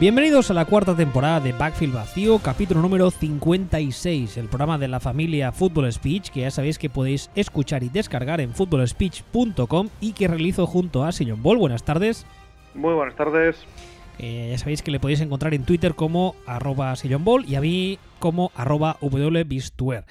Bienvenidos a la cuarta temporada de Backfield Vacío, capítulo número 56, el programa de la familia Football Speech, que ya sabéis que podéis escuchar y descargar en footballspeech.com y que realizo junto a Sillon Ball. Buenas tardes. Muy buenas tardes. Eh, ya sabéis que le podéis encontrar en Twitter como arroba Ball y a mí como arroba wbistuer.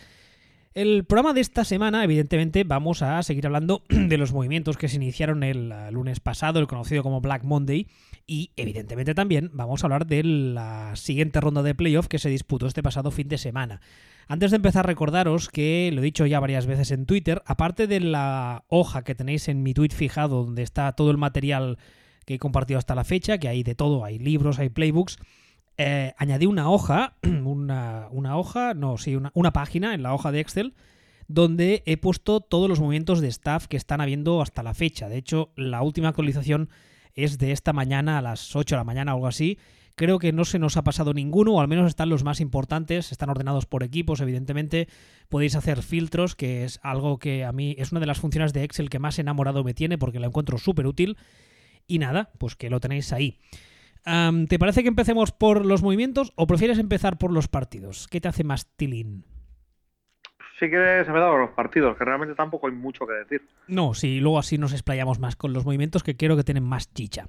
El programa de esta semana, evidentemente, vamos a seguir hablando de los movimientos que se iniciaron el uh, lunes pasado, el conocido como Black Monday, y evidentemente también vamos a hablar de la siguiente ronda de playoff que se disputó este pasado fin de semana. Antes de empezar, recordaros que lo he dicho ya varias veces en Twitter, aparte de la hoja que tenéis en mi tweet fijado, donde está todo el material que he compartido hasta la fecha, que hay de todo, hay libros, hay playbooks, eh, añadí una hoja, una, hoja, no, sí, una, una, página en la hoja de Excel donde he puesto todos los movimientos de staff que están habiendo hasta la fecha. De hecho, la última actualización es de esta mañana a las 8 de la mañana o algo así. Creo que no se nos ha pasado ninguno, o al menos están los más importantes, están ordenados por equipos, evidentemente. Podéis hacer filtros, que es algo que a mí es una de las funciones de Excel que más enamorado me tiene porque la encuentro súper útil. Y nada, pues que lo tenéis ahí. ¿Te parece que empecemos por los movimientos o prefieres empezar por los partidos? ¿Qué te hace más tilín? Si quieres empezar por los partidos, que realmente tampoco hay mucho que decir. No, sí, luego así nos explayamos más con los movimientos que quiero que tienen más chicha.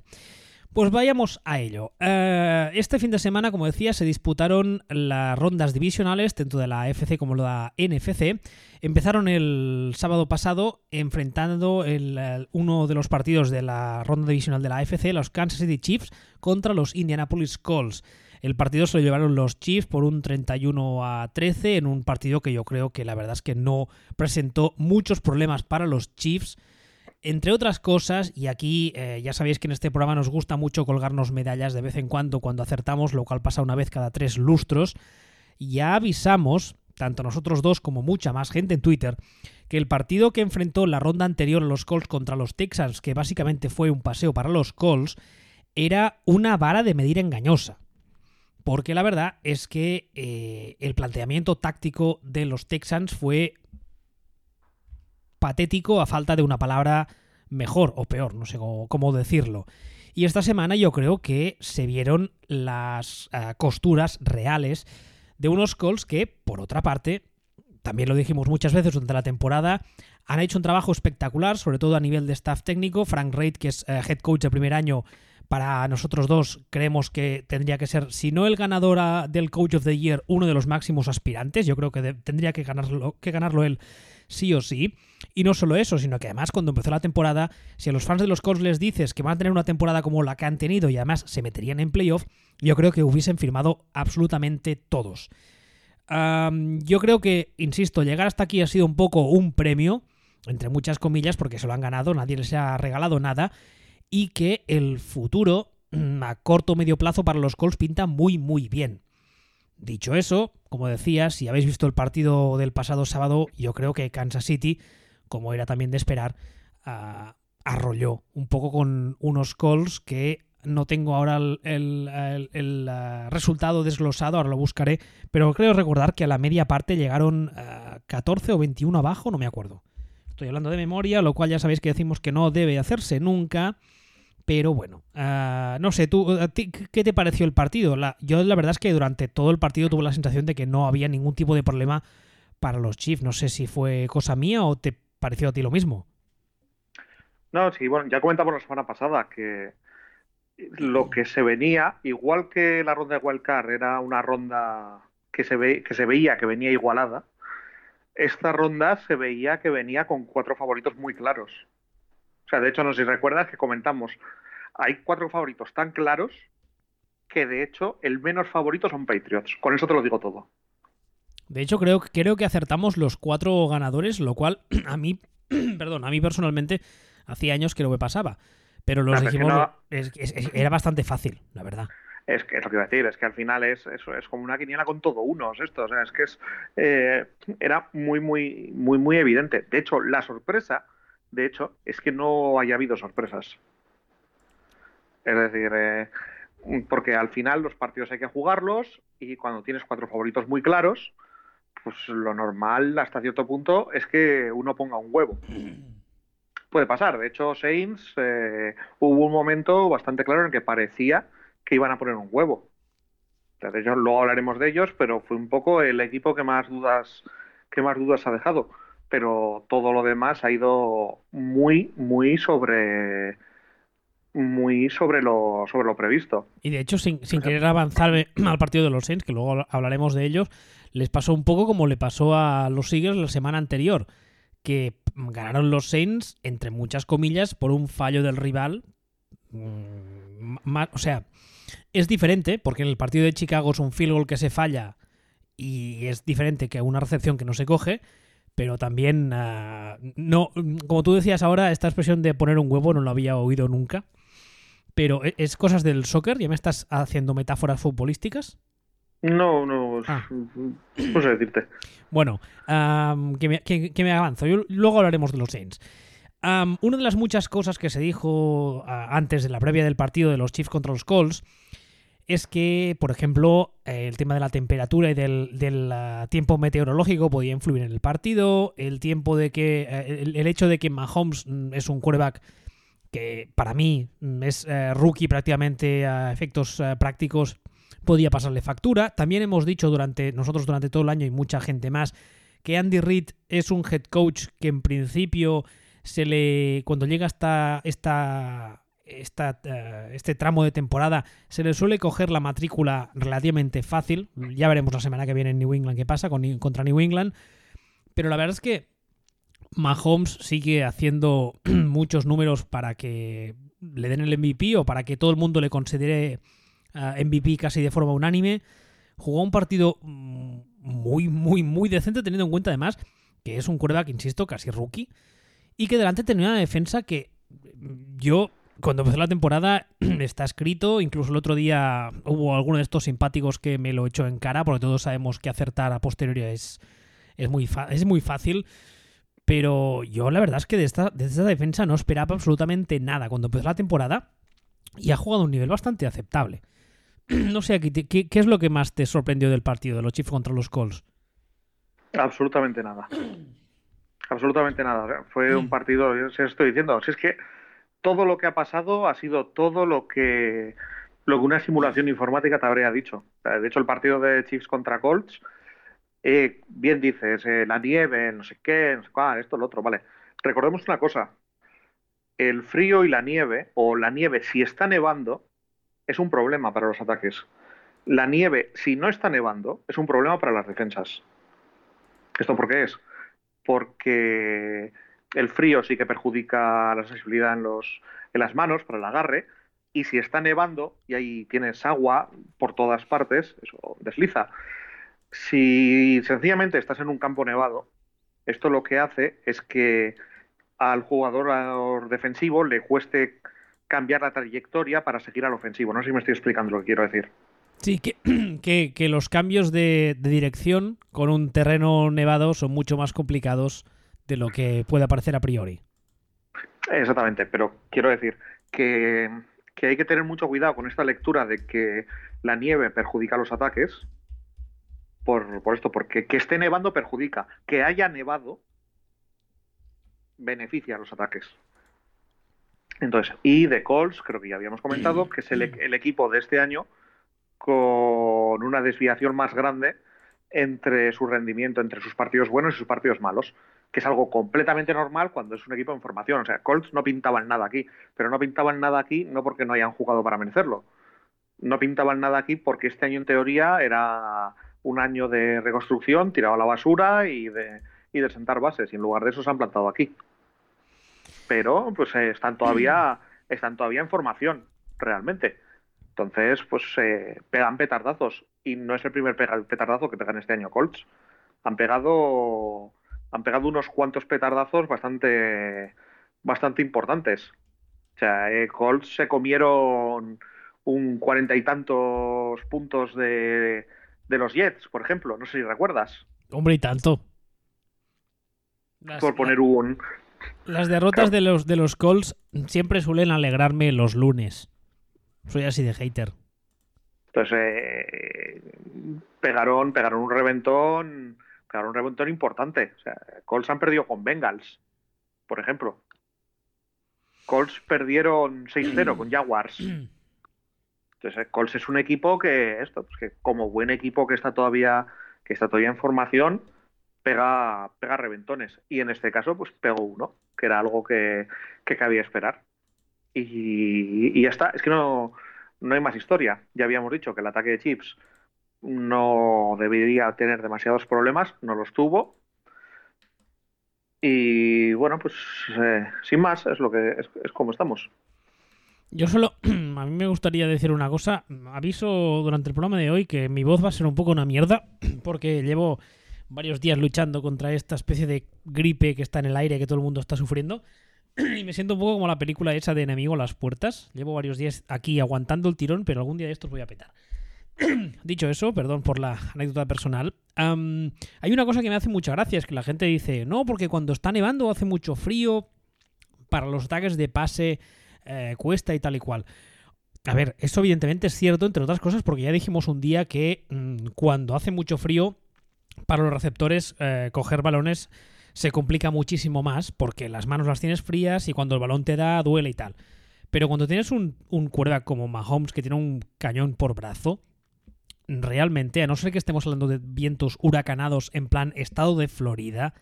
Pues vayamos a ello. Eh, este fin de semana, como decía, se disputaron las rondas divisionales, tanto de la FC como la NFC. Empezaron el sábado pasado enfrentando el, uno de los partidos de la ronda divisional de la AFC, los Kansas City Chiefs, contra los Indianapolis Colts. El partido se lo llevaron los Chiefs por un 31 a 13 en un partido que yo creo que la verdad es que no presentó muchos problemas para los Chiefs entre otras cosas, y aquí eh, ya sabéis que en este programa nos gusta mucho colgarnos medallas de vez en cuando cuando acertamos, lo cual pasa una vez cada tres lustros, ya avisamos, tanto nosotros dos como mucha más gente en Twitter, que el partido que enfrentó la ronda anterior a los Colts contra los Texans, que básicamente fue un paseo para los Colts, era una vara de medir engañosa. Porque la verdad es que eh, el planteamiento táctico de los Texans fue patético a falta de una palabra mejor o peor, no sé cómo, decirlo. Y esta semana yo creo que se vieron las eh, costuras reales de unos Colts que, por otra parte, también lo dijimos muchas veces durante la temporada, han hecho un trabajo espectacular, sobre todo a nivel de staff técnico. Frank Reid, que es eh, head coach de primer año, para nosotros dos creemos que tendría que ser, si no el ganador del Coach of the Year, uno de los máximos aspirantes. Yo creo que tendría que ganarlo, que ganarlo él sí o sí. Y no solo eso, sino que además cuando empezó la temporada, si a los fans de los Colts les dices que van a tener una temporada como la que han tenido y además se meterían en playoff, yo creo que hubiesen firmado absolutamente todos. yo creo que, insisto, llegar hasta aquí ha sido un poco un premio, entre muchas comillas, porque se lo han ganado, nadie les ha regalado nada, y que el futuro mm, a corto o medio plazo para los Colts pinta muy, muy bien. Dicho eso, como decía, si habéis visto el partido del pasado sábado, yo creo que Kansas City, como era también de esperar, ah, arrolló un poco con unos calls que no tengo ahora el, ah, resultado desglosado, ahora lo buscaré, pero creo recordar que a la media parte llegaron 14 ah, o 21 abajo, no me acuerdo. Estoy hablando de memoria, lo cual ya sabéis que decimos que no debe hacerse nunca. Pero bueno, ah, no sé, ¿tú, ¿qué te pareció el partido? yo la verdad es que durante todo el partido tuve la sensación de que no había ningún tipo de problema para los Chiefs. No sé si fue cosa mía o te pareció a ti lo mismo. No, sí, bueno, ya comentamos la semana pasada que lo que se venía, igual que la ronda de Wildcard era una ronda que se, ve, que se veía que venía igualada, esta ronda se veía que venía con cuatro favoritos muy claros. O sea, de hecho, no sé si recuerdas que comentamos, hay cuatro favoritos tan claros que de hecho el menos favorito son Patriots. Con eso te lo digo todo. De hecho, creo, creo que acertamos los cuatro ganadores, lo cual a mí, perdón, a mí personalmente hacía años que no me pasaba. Pero los dijimos, era bastante fácil, la verdad. Es que es lo que iba a decir, es que al final es, eso es como una quiniela con todo unos esto, o sea, es que es eh, era muy, muy, muy, muy evidente. De hecho, la sorpresa de hecho, es que no haya habido sorpresas. Es decir, eh, porque al final los partidos hay que jugarlos y cuando tienes cuatro favoritos muy claros, pues lo normal hasta cierto punto es que uno ponga un huevo. Puede pasar. De hecho, Saints eh, hubo un momento bastante claro en que parecía que iban a poner un huevo. Entonces, luego hablaremos de ellos, pero fue un poco el equipo que más dudas, que más dudas ha dejado. Pero todo lo demás ha ido muy, muy sobre muy sobre lo, sobre lo previsto. Y de hecho, sin, sin querer avanzar al partido de los Saints, que luego hablaremos de ellos, les pasó un poco como le pasó a los Eagles la semana anterior, que ganaron los Saints, entre muchas comillas, por un fallo del rival. Mm, o sea, es diferente, porque en el partido de Chicago es un field goal que se falla y es diferente que una recepción que no se coge, pero también, ah, no, como tú decías ahora, esta expresión de poner un huevo no lo había oído nunca, pero ¿e-, es cosas del soccer, ya me estás haciendo metáforas futbolísticas. No, no, ah. no sé decirte. Bueno, que, me, avanzo. luego hablaremos de los Saints. una de las muchas cosas que se dijo ah, antes de la previa del partido de los Chiefs contra los Colts es que, por ejemplo, el tema de la temperatura y del, ah, tiempo meteorológico podía influir en el partido, el tiempo de que, eh, el, hecho de que Mahomes mm, es un quarterback que para mí mm, es eh, rookie prácticamente a efectos eh, prácticos podía pasarle factura. También hemos dicho durante nosotros durante todo el año y mucha gente más que Andy Reid es un head coach que en principio se le cuando llega hasta esta, eh, este tramo de temporada se le suele coger la matrícula relativamente fácil. Ya veremos la semana que viene en New England qué pasa con, contra New England. Pero la verdad es que Mahomes sigue haciendo muchos números para que le den el MVP o para que todo el mundo le considere MVP casi de forma unánime. Jugó un partido mm, muy, muy, muy decente, teniendo en cuenta además que es un quarterback, insisto, casi rookie. Y que delante tenía una defensa que yo, cuando empezó la temporada, está escrito. Incluso el otro día hubo alguno de estos simpáticos que me lo echó en cara, porque todos sabemos que acertar a posteriori es, es, muy, es muy fácil. Pero yo la verdad es que de esta, de esta defensa no esperaba absolutamente nada cuando empezó la temporada y ha jugado a un nivel bastante aceptable. no sé, ¿qué, ¿qué, es lo que más te sorprendió del partido de los Chiefs contra los Colts? Absolutamente nada. Absolutamente nada. Fue un mm. partido, se estoy diciendo, si es que todo lo que ha pasado ha sido todo lo que lo que una simulación informática te habría dicho. De hecho, el partido de Chiefs contra Colts, eh, bien dices, eh, la nieve, no sé qué, no sé cuál, esto, lo otro, vale. Recordemos una cosa, el frío y la nieve, o la nieve si está nevando, es un problema para los ataques. La nieve, si no está nevando, es un problema para las defensas. ¿Esto por qué es? Porque el frío sí que perjudica la sensibilidad en, los, en las manos para el agarre, y si está nevando y ahí tienes agua por todas partes, eso desliza. Si sencillamente estás en un campo nevado, esto lo que hace es que al jugador defensivo le cueste cambiar la trayectoria para seguir al ofensivo. No sé si me estoy explicando lo que quiero decir. Sí, que, que, los cambios de, dirección con un terreno nevado son mucho más complicados de lo que puede parecer a priori. Exactamente, pero quiero decir que, hay que tener mucho cuidado con esta lectura de que la nieve perjudica los ataques. Por, por esto, porque que esté nevando perjudica. Que haya nevado beneficia a los ataques. Entonces, y de Colts, creo que ya habíamos comentado, que es el, el, equipo de este año con una desviación más grande entre su rendimiento, entre sus partidos buenos y sus partidos malos, que es algo completamente normal cuando es un equipo en formación. O sea, Colts no pintaban nada aquí, pero no pintaban nada aquí no porque no hayan jugado para merecerlo. No pintaban nada aquí porque este año en teoría era un año de reconstrucción, tirado a la basura y de, y de sentar bases, y en lugar de eso se han plantado aquí pero pues eh, están todavía están todavía en formación realmente. Entonces, pues eh, pegan petardazos y no es el primer petardazo que pegan este año Colts. Han pegado han pegado unos cuantos petardazos bastante bastante importantes. O sea, eh, Colts se comieron un cuarenta y tantos puntos de, de los Jets, por ejemplo. No sé si recuerdas. Hombre, y tanto. por poner un, las derrotas de los de los Colts siempre suelen alegrarme los lunes. Soy así de hater. Entonces, eh, pegaron, pegaron un reventón, pegaron un reventón importante. O sea, Colts han perdido con Bengals, por ejemplo. Colts perdieron 6-0 con Jaguars. Entonces, Colts es un equipo que, esto, pues que como buen equipo que está todavía, que está todavía en formación, pega, pega reventones. Y en este caso, pues pegó uno, que era algo que, que cabía esperar. Y, y ya está. Es que no, no hay más historia. Ya habíamos dicho que el ataque de Chips no debería tener demasiados problemas, no los tuvo. Y bueno, pues eh, sin más, es lo que es, es como estamos. Yo solo, a mí me gustaría decir una cosa. Aviso durante el programa de hoy que mi voz va a ser un poco una mierda, porque llevo varios días luchando contra esta especie de gripe que está en el aire que todo el mundo está sufriendo. Y me siento un poco como la película esa de Enemigo a las puertas. Llevo varios días aquí aguantando el tirón, pero algún día de estos voy a petar. Dicho eso, perdón por la anécdota personal, hay una cosa que me hace mucha gracia, es que la gente dice, no, porque cuando está nevando hace mucho frío, para los ataques de pase eh, cuesta y tal y cual. A ver, eso evidentemente es cierto, entre otras cosas, porque ya dijimos un día que mm, cuando hace mucho frío, para los receptores, eh, coger balones se complica muchísimo más, porque las manos las tienes frías y cuando el balón te da, duele y tal. Pero cuando tienes un, quarterback como Mahomes que tiene un cañón por brazo, realmente, a no ser que estemos hablando de vientos huracanados en plan estado de Florida,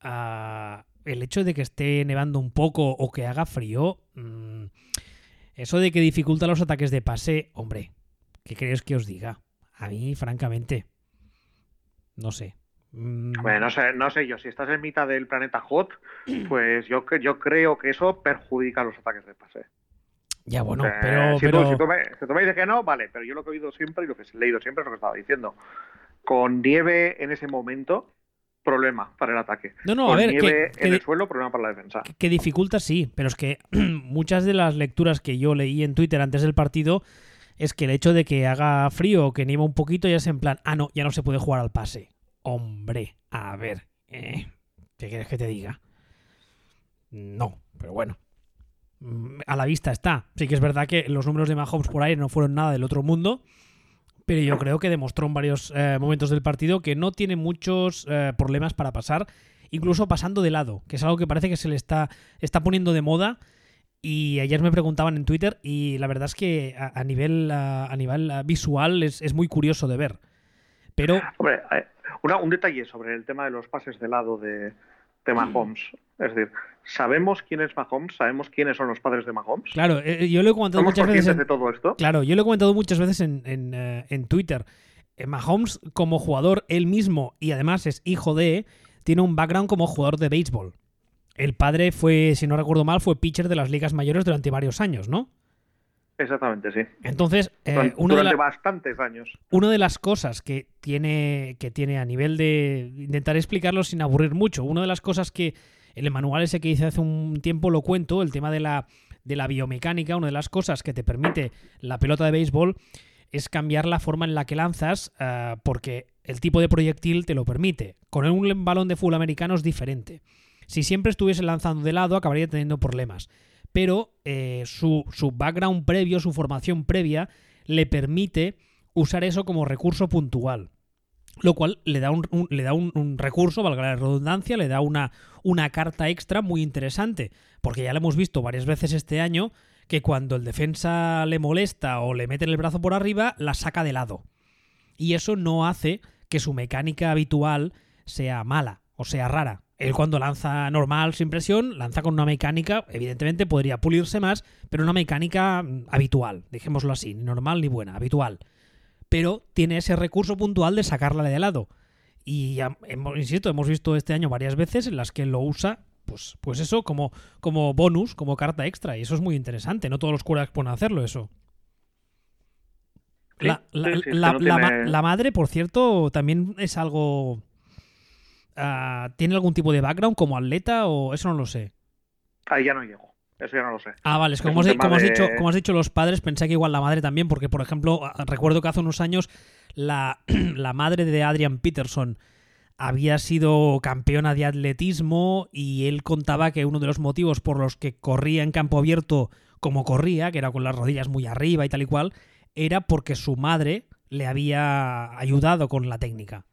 ah, el hecho de que esté nevando un poco o que haga frío, mm, eso de que dificulta los ataques de pase, hombre, ¿qué queréis que os diga? A mí, francamente, no sé. Mm, Hombre, no sé, yo, si estás en mitad del planeta hot, pues yo, yo creo que eso perjudica los ataques de pase. Ya, bueno, Eh, pero... si, pero... Tú, si, tú me, si tú me dices que no, vale, pero yo lo que he oído siempre y lo que he leído siempre es lo que estaba diciendo. Con nieve en ese momento, problema para el ataque. No, no, Con a ver, nieve que, que en el suelo, problema para la defensa. que dificulta sí, pero es que muchas de las lecturas que yo leí en Twitter antes del partido es que el hecho de que haga frío o que nieva un poquito ya es en plan, ah, no, ya no se puede jugar al pase. Hombre, a ver, eh, ¿qué quieres que te diga? No, pero bueno. A la vista está. Sí que es verdad que los números de Mahomes por aire no fueron nada del otro mundo, pero yo creo que demostró en varios eh, momentos del partido que no tiene muchos eh, problemas para pasar, incluso pasando de lado, que es algo que parece que se le está, está poniendo de moda. Y ayer me preguntaban en Twitter y la verdad es que a, a nivel, ah, a nivel visual es, es muy curioso de ver. Pero Hombre, eh, un detalle sobre el tema de los pases de lado de, de Mahomes. Es decir, ¿sabemos quién es Mahomes? ¿Sabemos quiénes son los padres de Mahomes? claro, eh, yo lo he comentado ¿Somos muchas veces en, de todo esto? Claro, yo lo he comentado muchas veces en, en, eh, en Twitter. Eh, Mahomes, como jugador, él mismo, y además es hijo de, tiene un background como jugador de béisbol. El padre fue, si no recuerdo mal, fue pitcher de las ligas mayores durante varios años, ¿no? Exactamente, sí. Entonces, eh, Durante, una, de la- bastantes años. una de las cosas que tiene, que tiene a nivel de... Intentar explicarlo sin aburrir mucho. Una de las cosas que el manual ese que hice hace un tiempo lo cuento, el tema de la, de la biomecánica, una de las cosas que te permite la pelota de béisbol es cambiar la forma en la que lanzas ah, porque el tipo de proyectil te lo permite. Con un balón de fútbol americano es diferente. Si siempre estuviese lanzando de lado acabaría teniendo problemas. Pero eh, su, su background previo, su formación previa, le permite usar eso como recurso puntual. Lo cual le da un, le da un, un recurso, valga la redundancia, le da una, una carta extra muy interesante. Porque ya lo hemos visto varias veces este año que cuando el defensa le molesta o le mete el brazo por arriba, la saca de lado. Y eso no hace que su mecánica habitual sea mala o sea rara. Él cuando lanza normal, sin presión, lanza con una mecánica, evidentemente podría pulirse más, pero una mecánica mm, habitual, dejémoslo así, ni normal ni buena, habitual. Pero tiene ese recurso puntual de sacarla de lado. Y insisto, hemos visto este año varias veces en las que lo usa, pues, pues eso, como, como bonus, como carta extra. Y eso es muy interesante. No todos los quarterbacks pueden hacerlo, eso. Sí, la, la- sí, sí, es que la- no la ma- tiene- la madre, por cierto, también es algo... ah, ¿Tiene algún tipo de background como atleta o eso no lo sé? Ahí ya no llego. Eso ya no lo sé. Ah, vale, es que Es como, has, como has de- dicho, como has dicho los padres, pensé que igual la madre también, porque por ejemplo, recuerdo que hace unos años la, la madre de Adrian Peterson había sido campeona de atletismo y él contaba que uno de los motivos por los que corría en campo abierto como corría, que era con las rodillas muy arriba y tal y cual, era porque su madre le había ayudado con la técnica.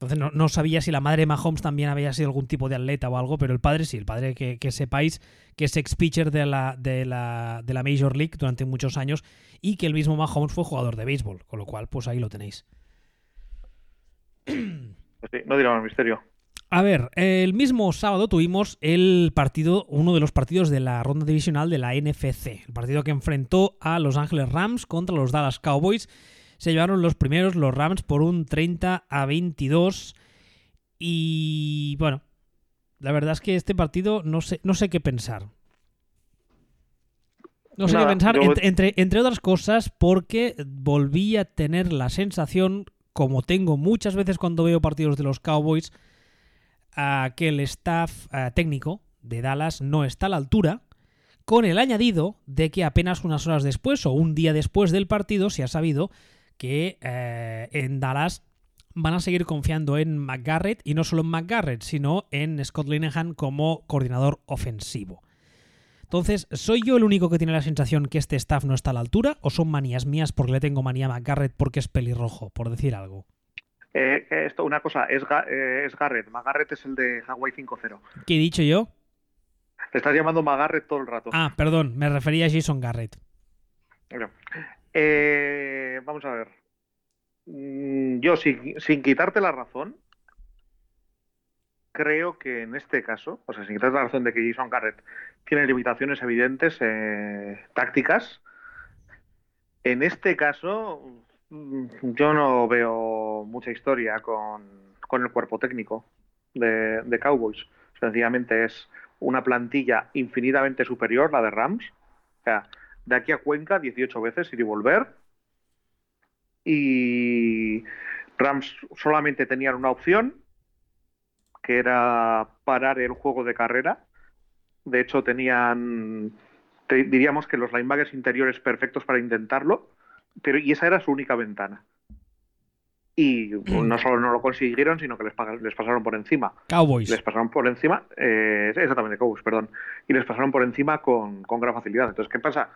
Entonces no, no, sabía si la madre de Mahomes también había sido algún tipo de atleta o algo, pero el padre sí, el padre que, que sepáis que es ex-pitcher de la, de, la, de la Major League durante muchos años y que el mismo Mahomes fue jugador de béisbol, con lo cual pues ahí lo tenéis. Sí, no dirá más misterio. A ver, el mismo sábado tuvimos el partido, uno de los partidos de la ronda divisional de la NFC, el partido que enfrentó a Los Ángeles Rams contra los Dallas Cowboys se llevaron los primeros los Rams por un 30 a 22. Y bueno, la verdad es que este partido no sé, no sé qué pensar. No sé qué pensar, entre, entre, otras cosas, porque volví a tener la sensación, como tengo muchas veces cuando veo partidos de los Cowboys, a que el staff técnico de Dallas no está a la altura, con el añadido de que apenas unas horas después o un día después del partido se ha sabido que eh, en Dallas van a seguir confiando en McGarrett y no solo en McGarrett, sino en Scott Linehan como coordinador ofensivo. Entonces, ¿soy yo el único que tiene la sensación que este staff no está a la altura o son manías mías porque le tengo manía a McGarrett porque es pelirrojo, por decir algo? Eh, esto, una cosa, es, eh, es Garrett. McGarrett es el de Hawaii 5-0. ¿Qué he dicho yo? Te estás llamando McGarrett todo el rato. Ah, perdón, me refería a Jason Garrett. Eh, vamos a ver. Mm, yo, sin, quitarte la razón, creo que en este caso, o sea, sin quitarte la razón de que Jason Garrett tiene limitaciones evidentes eh, tácticas, en este caso mm, yo no veo mucha historia con, el cuerpo técnico de, de, Cowboys. Sencillamente es una plantilla infinitamente superior, la de Rams. O sea, de aquí a Cuenca 18 veces ir y volver. Y Rams solamente tenían una opción, que era parar el juego de carrera. De hecho, tenían, diríamos que los linebackers interiores perfectos para intentarlo, pero y esa era su única ventana. Y mm. no solo no lo consiguieron, sino que les, les pasaron por encima. Cowboys. Les pasaron por encima, eh, exactamente, Cowboys, perdón. Y les pasaron por encima con, con gran facilidad. Entonces, ¿qué pasa?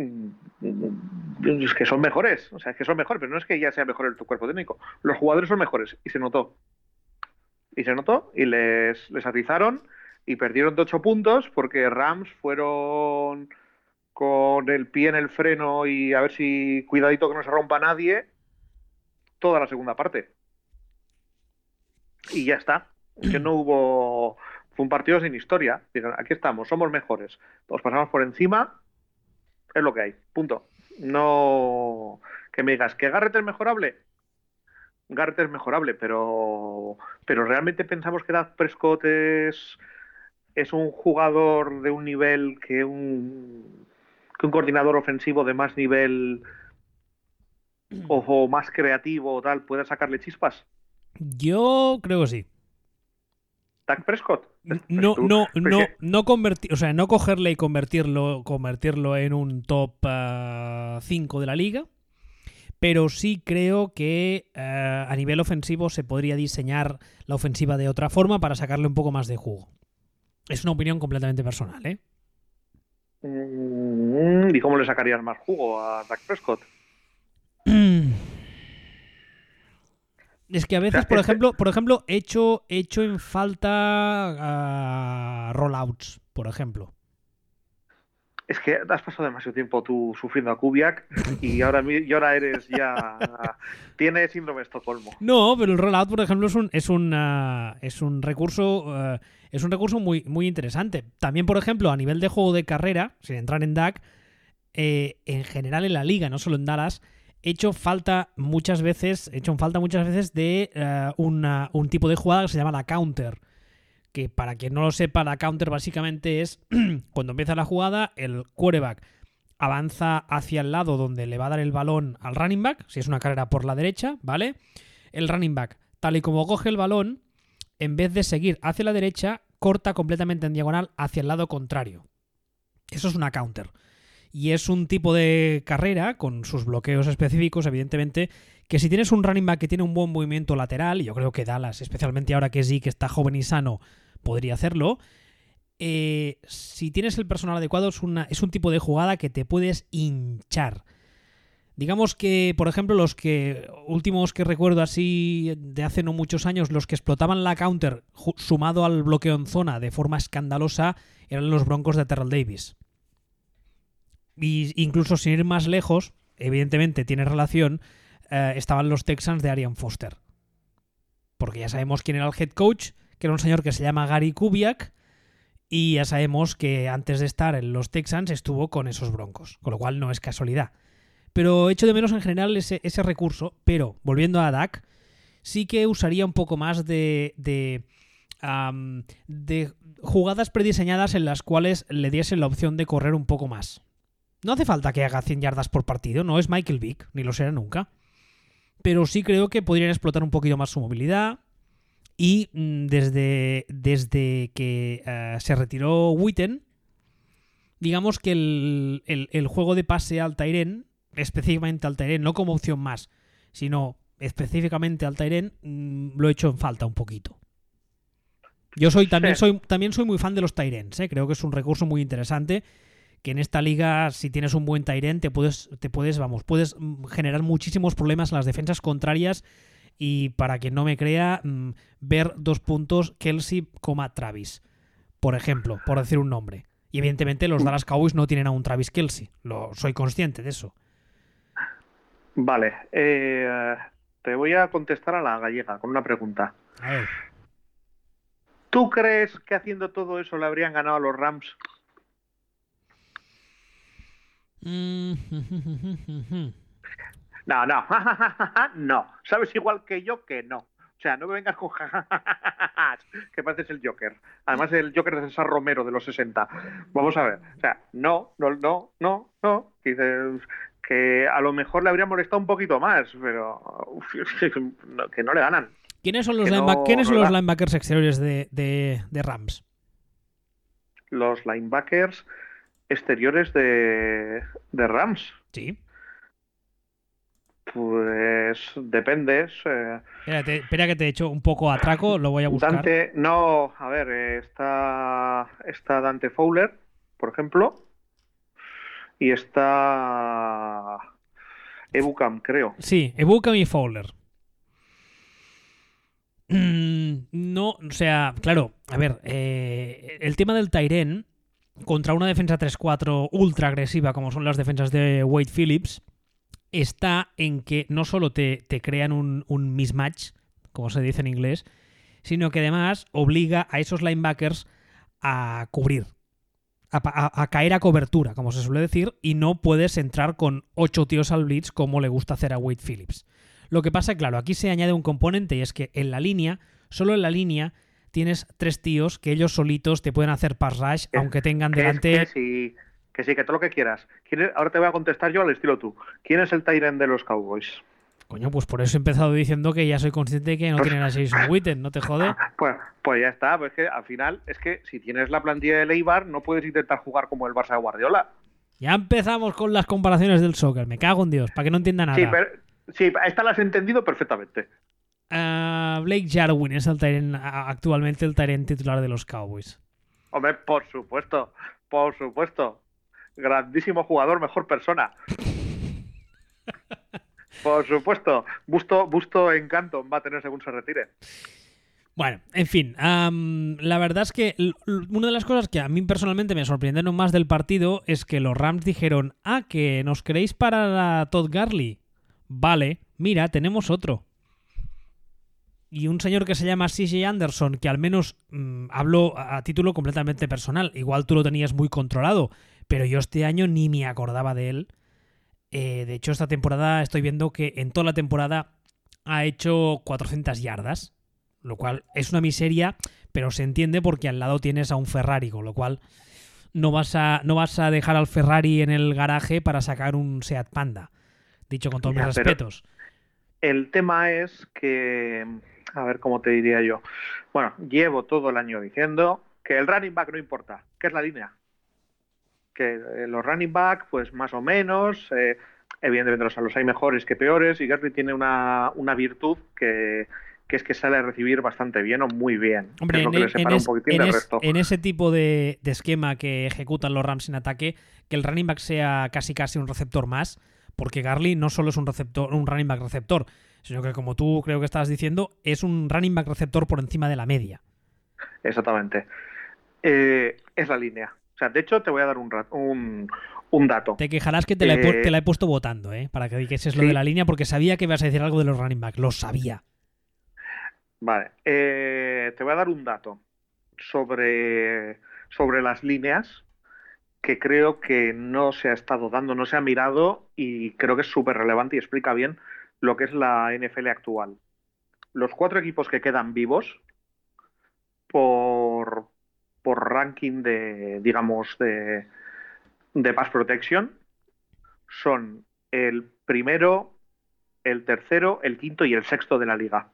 Mm, es que son mejores, o sea, es que son mejores, pero no es que ya sea mejor el tu cuerpo técnico. Los jugadores son mejores y se notó. Y se notó y les, les atizaron y perdieron de 8 puntos porque Rams fueron con el pie en el freno y a ver si cuidadito que no se rompa nadie toda la segunda parte. Y ya está. Que no hubo. Fue un partido sin historia. aquí estamos, somos mejores. Nos pasamos por encima es lo que hay, punto. No que me digas que Garrett es mejorable. Garrett es mejorable, pero, pero realmente pensamos que Dad Prescott es, es un jugador de un nivel que un, que un coordinador ofensivo de más nivel o, más creativo o tal puede sacarle chispas. Yo creo que sí. Dak Prescott. No, no, no, no convertir, o sea, no cogerle y convertirlo, convertirlo en un top 5 ah, de la liga. Pero sí creo que ah, a nivel ofensivo se podría diseñar la ofensiva de otra forma para sacarle un poco más de jugo. Es una opinión completamente personal, ¿eh? Mm, ¿Y cómo le sacarías más jugo a Dak Prescott? Es que a veces, por ejemplo, por ejemplo, hecho, hecho en falta rollouts, por ejemplo. Es que has pasado demasiado tiempo tú sufriendo a Kubiak y ahora, y ahora eres ya. Tienes síndrome de Estocolmo. No, pero el rollout, por ejemplo, es un, es un, es un recurso. Eh, es un recurso muy, muy interesante. También, por ejemplo, a nivel de juego de carrera, sin entrar en DAC, eh, en general en la liga, no solo en Dallas, hecho falta muchas veces, hecho falta muchas veces de eh, un tipo de jugada que se llama la counter. Que para quien no lo sepa, la counter básicamente es cuando empieza la jugada, el quarterback avanza hacia el lado donde le va a dar el balón al running back, si es una carrera por la derecha, ¿vale? El running back, tal y como coge el balón, en vez de seguir hacia la derecha, corta completamente en diagonal hacia el lado contrario. Eso es una counter y es un tipo de carrera con sus bloqueos específicos, evidentemente, que si tienes un running back que tiene un buen movimiento lateral, y yo creo que Dallas, especialmente ahora que sí, que está joven y sano, podría hacerlo, eh, si tienes el personal adecuado es, es un tipo de jugada que te puedes hinchar Digamos que, por ejemplo, los que últimos que recuerdo así de hace no muchos años, los que explotaban la counter sumado al bloqueo en zona de forma escandalosa eran los Broncos de Terrell Davis. Y incluso sin ir más lejos, evidentemente tiene relación, eh, estaban los Texans de Arian Foster. Porque ya sabemos quién era el head coach, que era un señor que se llama Gary Kubiak, y ya sabemos que antes de estar en los Texans estuvo con esos Broncos, con lo cual no es casualidad. Pero echo de menos en general ese, recurso. Pero, volviendo a DAC, sí que usaría un poco más de, de, de jugadas prediseñadas en las cuales le diesen la opción de correr un poco más. No hace falta que haga 100 yardas por partido, no es Michael Vick, ni lo será nunca. Pero sí creo que podrían explotar un poquito más su movilidad. Y mm, desde, desde que eh, se retiró Witten, digamos que el, el, juego de pase al Tyren específicamente al Tyren, no como opción más, sino específicamente al Tyren, mm, lo he hecho en falta un poquito. Yo soy también, soy también soy muy fan de los Tyrens, ¿eh? creo que es un recurso muy interesante que en esta liga si tienes un buen Tyren te puedes te puedes vamos, puedes mm, generar muchísimos problemas en las defensas contrarias y para quien no me crea mm, ver dos puntos Kelsey, Travis, por ejemplo, por decir un nombre. Y evidentemente los Dallas Cowboys no tienen a un Travis Kelsey, lo soy consciente de eso. Vale, eh, te voy a contestar a la gallega con una pregunta. ¿Tú crees que haciendo todo eso le habrían ganado a los Rams? Mm. no, no, no. Sabes igual que yo que no. O sea, no me vengas con que pareces el Joker. Además, el Joker de César Romero de los 60. Vamos a ver. O sea, no, no, no, no, no. Dices, que a lo mejor le habría molestado un poquito más, pero que no le ganan. ¿Quiénes son los, linebackers exteriores de, Rams? Los linebackers exteriores de, Rams. Sí. Pues depende. Eh. espera que te he hecho un poco atraco, lo voy a buscar. Dante, no, a ver, está, está Dante Fowler, por ejemplo y está Ebucam, creo. Sí, Ebucam y Fowler. Mm, no, o sea, claro, a ver, eh, el tema del Tyren contra una defensa 3-4 ultra agresiva como son las defensas de Wade Phillips está en que no solo te, crean un, mismatch, como se dice en inglés, sino que además obliga a esos linebackers a cubrir, a, caer a cobertura, como se suele decir, y no puedes entrar con ocho tíos al blitz como le gusta hacer a Wade Phillips. Lo que pasa, claro, aquí se añade un componente y es que en la línea, solo en la línea, tienes tres tíos que ellos solitos te pueden hacer pass rush, aunque tengan delante. que sí, que sí, que todo lo que quieras. Ahora te voy a contestar yo al estilo tú. ¿Quién es el Tyrant de los Cowboys? Coño, pues por eso he empezado diciendo que ya soy consciente de que no pues tienen a Jason Witten, ¿no te jode? Pues, pues ya está, pues que al final es que si tienes la plantilla de Leibar no puedes intentar jugar como el Barça de Guardiola. Ya empezamos con las comparaciones del soccer, me cago en Dios, para que no entienda nada. Sí, pero, sí esta la has entendido perfectamente. Ah, Blake Jarwin es el actualmente el Tyrant titular de los Cowboys. Hombre, por supuesto, por supuesto. Grandísimo jugador, mejor persona. Por supuesto, Busto, Busto Encanto va a tener según se retire. Bueno, en fin, la verdad es que una de las cosas que a mí personalmente me sorprendieron más del partido es que los Rams dijeron, ah, que nos queréis para Todd Garley. Vale, mira, tenemos otro. Y un señor que se llama CJ Anderson, que al menos mm, habló a título completamente personal. Igual tú lo tenías muy controlado, pero yo este año ni me acordaba de él. Eh, de hecho, esta temporada estoy viendo que en toda la temporada ha hecho 400 yardas, lo cual es una miseria, pero se entiende porque al lado tienes a un Ferrari, con lo cual no vas a, no vas a dejar al Ferrari en el garaje para sacar un Seat Panda. Dicho con todos mis respetos. El tema es que, a ver cómo te diría yo. Bueno, llevo todo el año diciendo que el running back no importa, que es la línea que eh, los running back, pues más o menos, eh, evidentemente los, los, hay mejores que peores, y Garvey tiene una, virtud que, es que sale a recibir bastante bien o muy bien. Hombre, en, ese tipo de, esquema que ejecutan los Rams en ataque, que el running back sea casi casi un receptor más, porque Garly no solo es un receptor, un running back receptor, sino que como tú creo que estabas diciendo, es un running back receptor por encima de la media. Exactamente. Eh, es la línea. O sea, de hecho, te voy a dar un, un, un dato. Te quejarás que te la, he, eh, te la he puesto votando, ¿eh? Para que dijeses lo de la línea, porque sabía que ibas a decir algo de los running back. Lo sabía. Vale. Eh, te voy a dar un dato sobre, sobre las líneas que creo que no se ha estado dando, no se ha mirado y creo que es súper relevante y explica bien lo que es la NFL actual. Los cuatro equipos que quedan vivos por, por ranking de, digamos, de, de Pass Protection son el primero, el tercero, el quinto y el sexto de la liga.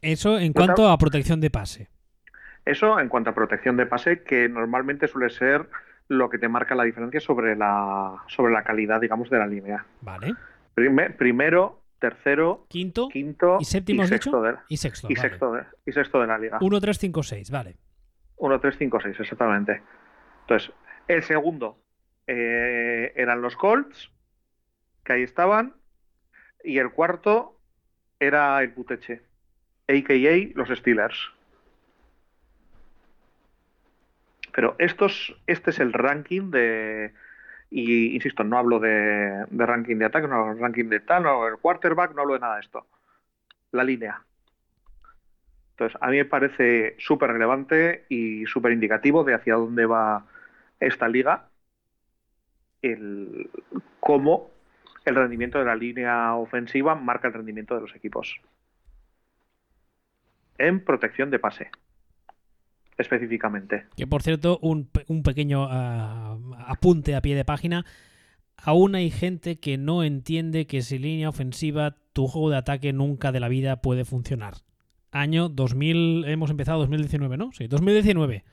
Eso en cuanto a protección de pase. Eso en cuanto a protección de pase, que normalmente suele ser lo que te marca la diferencia sobre la, sobre la calidad, digamos, de la línea. Vale. primero, tercero, quinto, quinto y séptimo, sexto, de, y sexto, y, sexto de, y sexto de la liga. 1, 3, 5, 6, vale. 1, 3, 5, 6, exactamente. Entonces, el segundo eh, eran los Colts, que ahí estaban, y el cuarto era el Puteche, a.k.a. los Steelers. Pero estos, este es el ranking de. Y insisto, no hablo de, ranking de ataque, no hablo de ranking de tal, no hablo del quarterback, no hablo de nada de esto. La línea. Entonces, a mí me parece súper relevante y súper indicativo de hacia dónde va esta liga, el cómo el rendimiento de la línea ofensiva marca el rendimiento de los equipos. En protección de pase, específicamente. Que por cierto, un, un pequeño uh, apunte a pie de página. Aún hay gente que no entiende que sin línea ofensiva tu juego de ataque nunca de la vida puede funcionar. Año 2000, hemos empezado 2019, ¿no? Sí, 2019.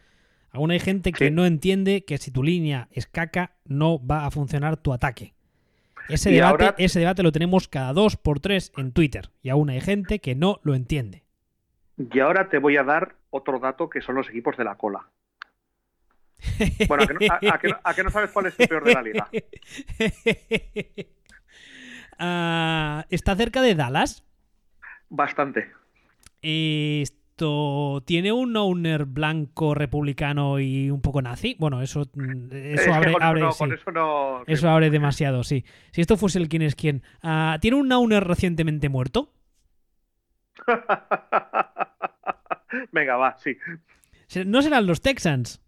Aún hay gente que no entiende que si tu línea es caca, no va a funcionar tu ataque. Ese debate, ese debate lo tenemos cada dos por tres en Twitter. Y aún hay gente que no lo entiende. Y ahora te voy a dar otro dato que son los equipos de la cola. Bueno, ¿a que no, sabes cuál es el peor de la liga? Ah, ¿Está cerca de Dallas? Bastante. Esto tiene un owner blanco republicano y un poco nazi. Bueno, eso, eso abre, abre eso, abre demasiado, sí. Si esto fuese el quién es quién. Uh, ¿Tiene un owner recientemente muerto? Venga, va, sí. ¿No serán los Texans?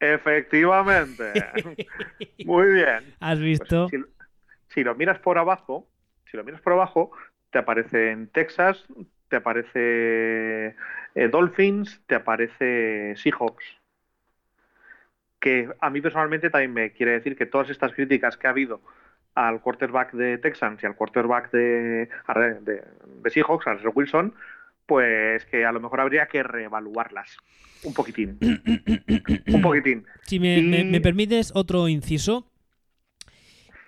Efectivamente. Muy bien. ¿Has pues visto? si, si, lo miras por abajo, si lo miras por abajo, te aparece en Texas, te aparece eh, Dolphins, te aparece Seahawks. Que a mí personalmente también me quiere decir que todas estas críticas que ha habido al quarterback de Texans y al quarterback de, de, de Seahawks, a Wilson, pues que a lo mejor habría que reevaluarlas un poquitín. un poquitín. Si me permites otro inciso,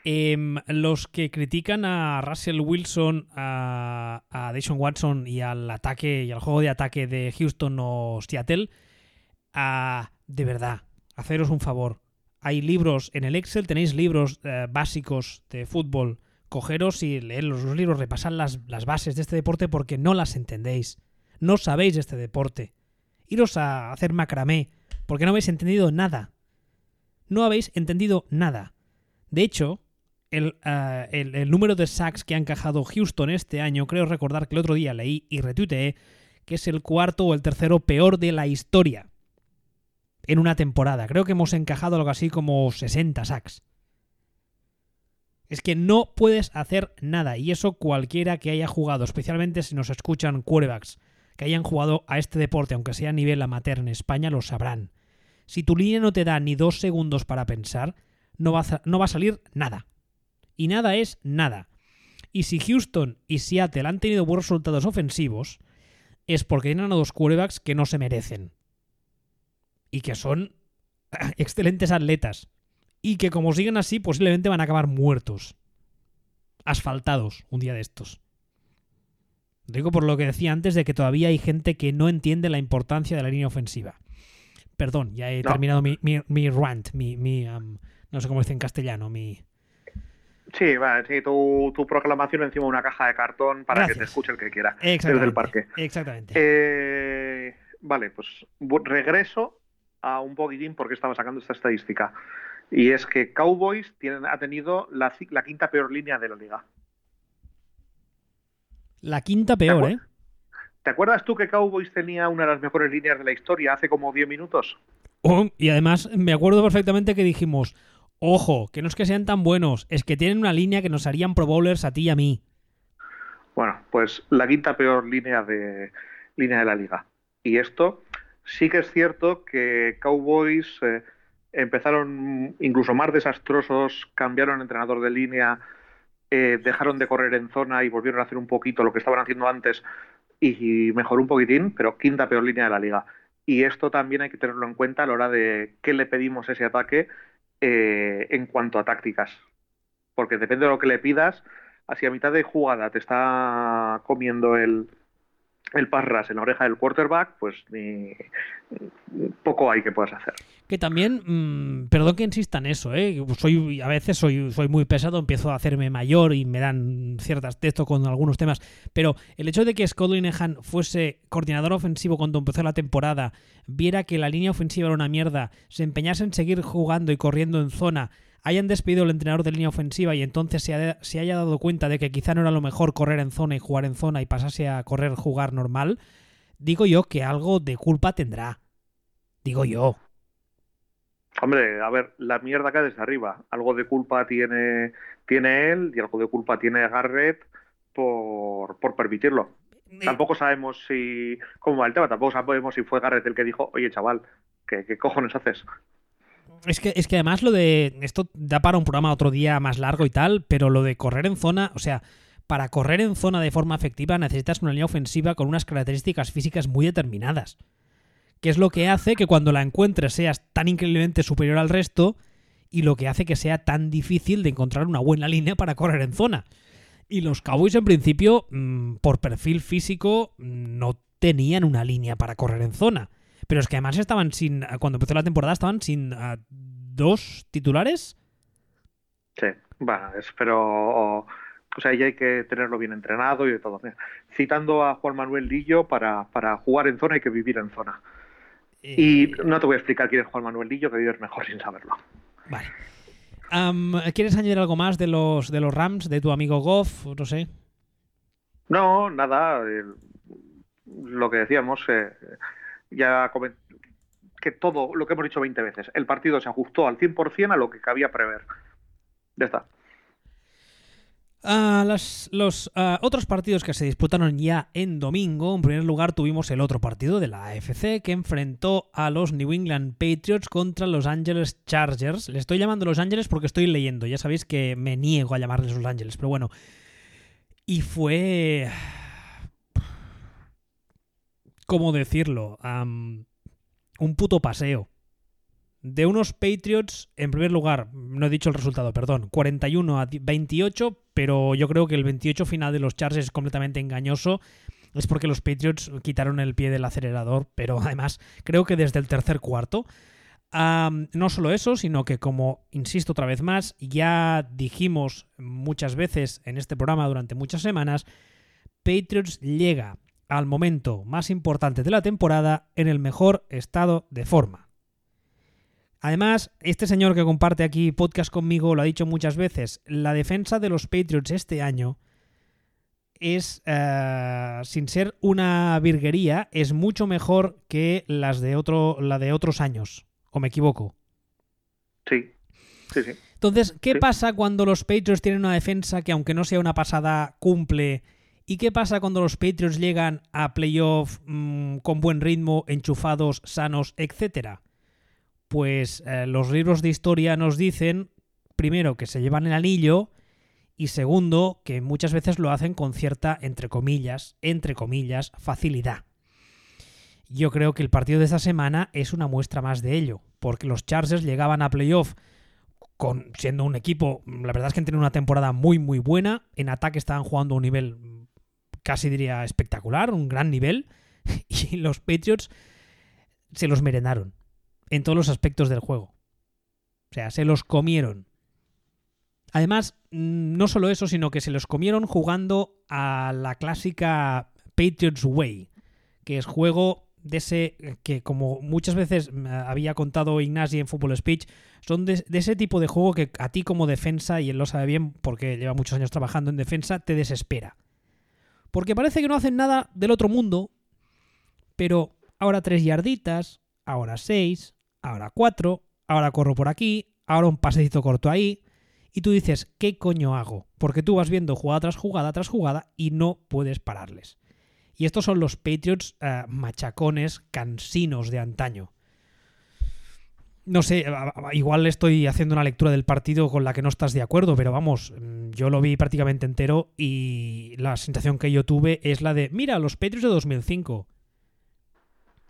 Em, los que critican a Russell Wilson, a, a Watson y al ataque y al juego de ataque de Houston o Seattle, de verdad, haceros un favor. Hay libros en el Excel, tenéis libros eh, básicos de fútbol. Cogeros y leer los libros, repasad las, las bases de este deporte porque no las entendéis. No sabéis este deporte. Iros a hacer macramé porque no habéis entendido nada. No habéis entendido nada. De hecho, Ah, el, número de sacks que ha encajado Houston este año, creo recordar que el otro día leí y retuiteé que es el cuarto o el tercero peor de la historia en una temporada. Creo que hemos encajado algo así como 60 sacks. Es que no puedes hacer nada y eso cualquiera que haya jugado, especialmente si nos escuchan quarterbacks que hayan jugado a este deporte, aunque sea a nivel amateur en España, lo sabrán. Si tu línea no te da ni dos segundos para pensar, no va a salir nada y nada es nada. Y si Houston y Seattle han tenido buenos resultados ofensivos, es porque tienen a dos quarterbacks que no se merecen. Y que son excelentes atletas. Y que como siguen así, posiblemente van a acabar muertos. Asfaltados un día de estos. Digo por lo que decía antes de que todavía hay gente que no entiende la importancia de la línea ofensiva. Perdón, ya he terminado mi, mi, rant, mi, No sé cómo dice en castellano mi... Sí, va, sí, tu, tu proclamación encima de una caja de cartón para que te escuche el que quiera Exactamente. desde el parque. Exactamente. Eh, vale, pues regreso a un poquitín porque estaba sacando esta estadística. Y es que Cowboys tienen, ha tenido la, quinta peor línea de la liga. La quinta peor, ¿Te ¿eh? ¿Te acuerdas tú que Cowboys tenía una de las mejores líneas de la historia hace como 10 minutos? Oh, y además me acuerdo perfectamente que dijimos, ojo, que no es que sean tan buenos, es que tienen una línea que nos harían pro bowlers a ti y a mí. Bueno, pues la quinta peor línea de, línea de la liga. Y esto sí que es cierto que Cowboys eh, empezaron incluso más desastrosos, cambiaron entrenador de línea, eh, dejaron de correr en zona y volvieron a hacer un poquito lo que estaban haciendo antes y, y mejoró un poquitín, pero quinta peor línea de la liga. Y esto también hay que tenerlo en cuenta a la hora de qué le pedimos ese ataque eh, en cuanto a tácticas. Porque depende de lo que le pidas, así a mitad de jugada te está comiendo el, el pass en la oreja del quarterback, pues poco hay que puedas hacer. Que también, mm, perdón que insista en eso, ¿eh? soy a veces soy, soy muy pesado, empiezo a hacerme mayor y me dan ciertas textos con algunos temas, pero el hecho de que Scott Linehan fuese coordinador ofensivo cuando empezó la temporada, viera que la línea ofensiva era una mierda, se empeñase en seguir jugando y corriendo en zona, hayan despedido al entrenador de línea ofensiva y entonces se, ha- se haya dado cuenta de que quizá no era lo mejor correr en zona y jugar en zona y pasase a correr, jugar normal, digo yo que algo de culpa tendrá. Digo yo. Hombre, a ver, la mierda cae desde arriba. Algo de culpa tiene, tiene él y algo de culpa tiene Garrett por, por permitirlo. Tampoco sabemos si, cómo va el tema, tampoco sabemos si fue Garrett el que dijo, oye chaval, ¿qué, qué cojones haces? Es que, es que además lo de. Esto da para un programa otro día más largo y tal, pero lo de correr en zona, o sea, para correr en zona de forma efectiva necesitas una línea ofensiva con unas características físicas muy determinadas. Que es lo que hace que cuando la encuentres seas tan increíblemente superior al resto y lo que hace que sea tan difícil de encontrar una buena línea para correr en zona. Y los Cowboys en principio, mm, por perfil físico, mm, no tenían una línea para correr en zona. Pero es que además estaban sin. Cuando empezó la temporada estaban sin ah, dos titulares. Sí, bueno, es, pero o sea, ya hay que tenerlo bien entrenado y de todo. Citando a Juan Manuel Lillo, para, para jugar en zona hay que vivir en zona. Y Eh, no te voy a explicar quién es Juan Manuel Lillo, que vives mejor sin saberlo. Vale. ¿Quieres añadir algo más de los, de los Rams, de tu amigo Goff? No sé. No, nada, eh, lo que decíamos, eh, ya que todo lo que hemos dicho 20 veces, el partido se ajustó al 100% a lo que cabía prever. Ya está. Las- los otros partidos que se disputaron ya en domingo, en primer lugar tuvimos el otro partido de la AFC que enfrentó a los New England Patriots contra los Angeles Chargers. Le estoy llamando Los Ángeles porque estoy leyendo, ya sabéis que me niego a llamarles Los Ángeles, pero bueno. Y fue... ¿Cómo decirlo? Un puto paseo. De unos Patriots, en primer lugar, no he dicho el resultado, perdón, 41 a 28, pero yo creo que el 28 final de los Chargers es completamente engañoso. Es porque los Patriots quitaron el pie del acelerador, pero además creo que desde el tercer cuarto. No solo eso, sino que como, insisto otra vez más, ya dijimos muchas veces en este programa durante muchas semanas, Patriots llega al momento más importante de la temporada en el mejor estado de forma. Además, este señor que comparte aquí podcast conmigo lo ha dicho muchas veces, la defensa de los Patriots este año es, eh, sin ser una virguería, es mucho mejor que las de otro, la de otros años. ¿O me equivoco? Sí, sí, sí. Entonces, ¿qué Sí. pasa cuando los Patriots tienen una defensa que, aunque no sea una pasada, cumple? ¿Y qué pasa cuando los Patriots llegan a playoff mm, con buen ritmo, enchufados, sanos, etcétera? Pues eh, los libros de historia nos dicen, primero, que se llevan el anillo y segundo, que muchas veces lo hacen con cierta, entre comillas, entre comillas, facilidad. Yo creo que el partido de esta semana es una muestra más de ello, porque los Chargers llegaban a playoff con, siendo un equipo, la verdad es que han tenido una temporada muy muy buena, en ataque estaban jugando a un nivel casi diría espectacular, un gran nivel, y los Patriots se los merendaron en todos los aspectos del juego. O sea, se los comieron. Además, mm, no solo eso, sino que se los comieron jugando a la clásica Patriots Way, que es juego de ese que como muchas veces había contado Ignasi en Football Speech, son de, ese tipo de juego que a ti como defensa, y él lo sabe bien porque lleva muchos años trabajando en defensa, te desespera. Porque parece que no hacen nada del otro mundo, pero ahora tres yarditas, ahora seis, ahora cuatro, ahora corro por aquí, ahora un pasecito corto ahí, y tú dices, ¿qué coño hago? Porque tú vas viendo jugada tras jugada tras jugada y no puedes pararles. Y estos son los Patriots eh, machacones, cansinos de antaño. No sé, igual estoy haciendo una lectura del partido con la que no estás de acuerdo, pero vamos, mm, yo lo vi prácticamente entero y la sensación que yo tuve es la de, mira, los Patriots de 2005.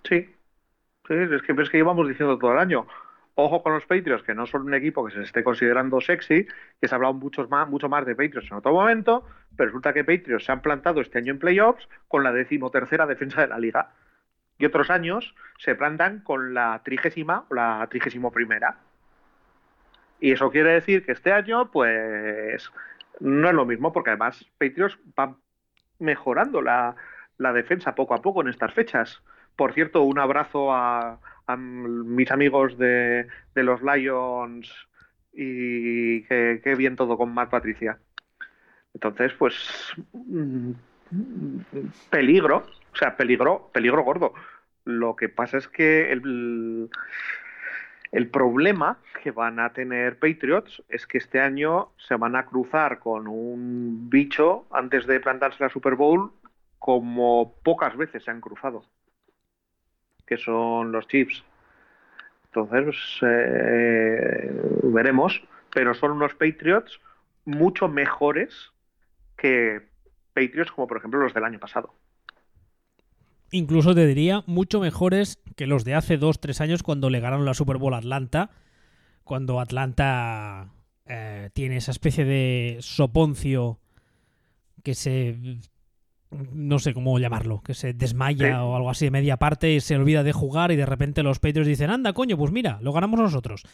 Sí, sí es, que, es que llevamos diciendo todo el año. Ojo con los Patriots, que no son un equipo que se esté considerando sexy, que se ha hablado mucho más, mucho más de Patriots en otro momento, pero resulta que Patriots se han plantado este año en playoffs con la decimotercera defensa de la liga. Y otros años se plantan con la trigésima o la trigésimo primera. Y eso quiere decir que este año, pues, no es lo mismo, porque además Patriots van mejorando la, defensa poco a poco en estas fechas. Por cierto, un abrazo a, mis amigos de, los Lions y que, bien todo con Matt Patricia. Entonces, pues mm, peligro, o sea, peligro, peligro gordo. Lo que pasa es que el, problema que van a tener Patriots es que este año se van a cruzar con un bicho antes de plantarse la Super Bowl como pocas veces se han cruzado que son los chips. Entonces, eh, veremos, pero son unos Patriots mucho mejores que Patriots como por ejemplo los del año pasado. Incluso te diría mucho mejores que los de hace dos, tres años cuando le ganaron la Super Bowl a Atlanta, cuando Atlanta eh, tiene esa especie de soponcio que se no sé cómo llamarlo, que se desmaya o algo así de media parte y se olvida de jugar y de repente los Patriots dicen, anda, coño, pues mira, lo ganamos nosotros.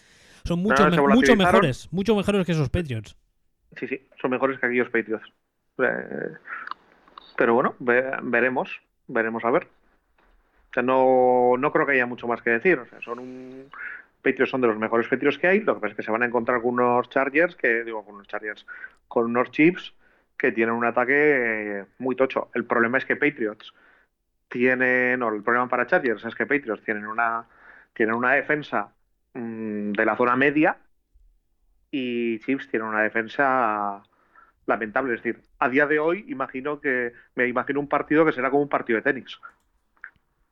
Son mucho, mucho mejores, mucho mejores que esos Patriots. Sí, sí, son mejores que aquellos Patriots. Eh, pero bueno, veremos, veremos a ver. O sea, no, no creo que haya mucho más que decir. O sea, son un... Patriots son de los mejores Patriots que hay. Lo que pasa es que se van a encontrar con unos Chargers, que digo, con unos Chargers, con unos Chips que tienen un ataque muy tocho. El problema es que Patriots tienen, o el problema para Chargers es que Patriots tienen una, tienen una defensa mm, de la zona media y Chiefs tienen una defensa lamentable. Es decir, a día de hoy imagino que me imagino un partido que será como un partido de tenis.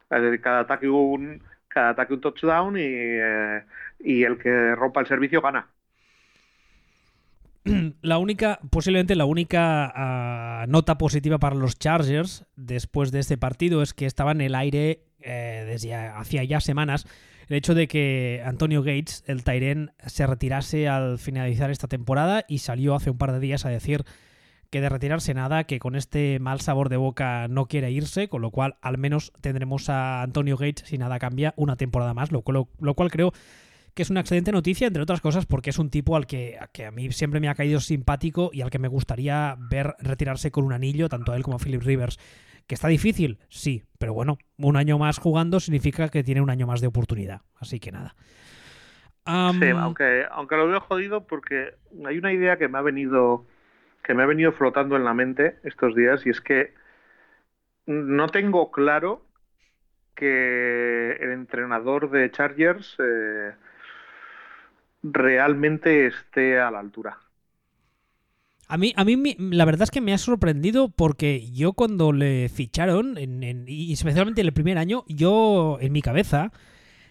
Cada ataque un cada ataque un touchdown y, eh, y el que rompa el servicio gana. la única, posiblemente la única ah, nota positiva para los Chargers después de este partido es que estaba en el aire eh, desde hacía ya semanas el hecho de que Antonio Gates, el Tyren, se retirase al finalizar esta temporada y salió hace un par de días a decir que de retirarse nada, que con este mal sabor de boca no quiere irse, con lo cual al menos tendremos a Antonio Gates, si nada cambia, una temporada más, lo lo cual creo que es una excelente noticia, entre otras cosas, porque es un tipo al que, a mí siempre me ha caído simpático y al que me gustaría ver retirarse con un anillo, tanto a él como a Philip Rivers. ¿Que está difícil? Sí, pero bueno, un año más jugando significa que tiene un año más de oportunidad. Así que nada. Sí, aunque, aunque lo veo jodido porque hay una idea que me ha venido que me ha venido flotando en la mente estos días y es que no tengo claro que el entrenador de Chargers eh, realmente esté a la altura. A mí, a mí la verdad es que me ha sorprendido porque yo cuando le ficharon, y especialmente en el primer año, yo en mi cabeza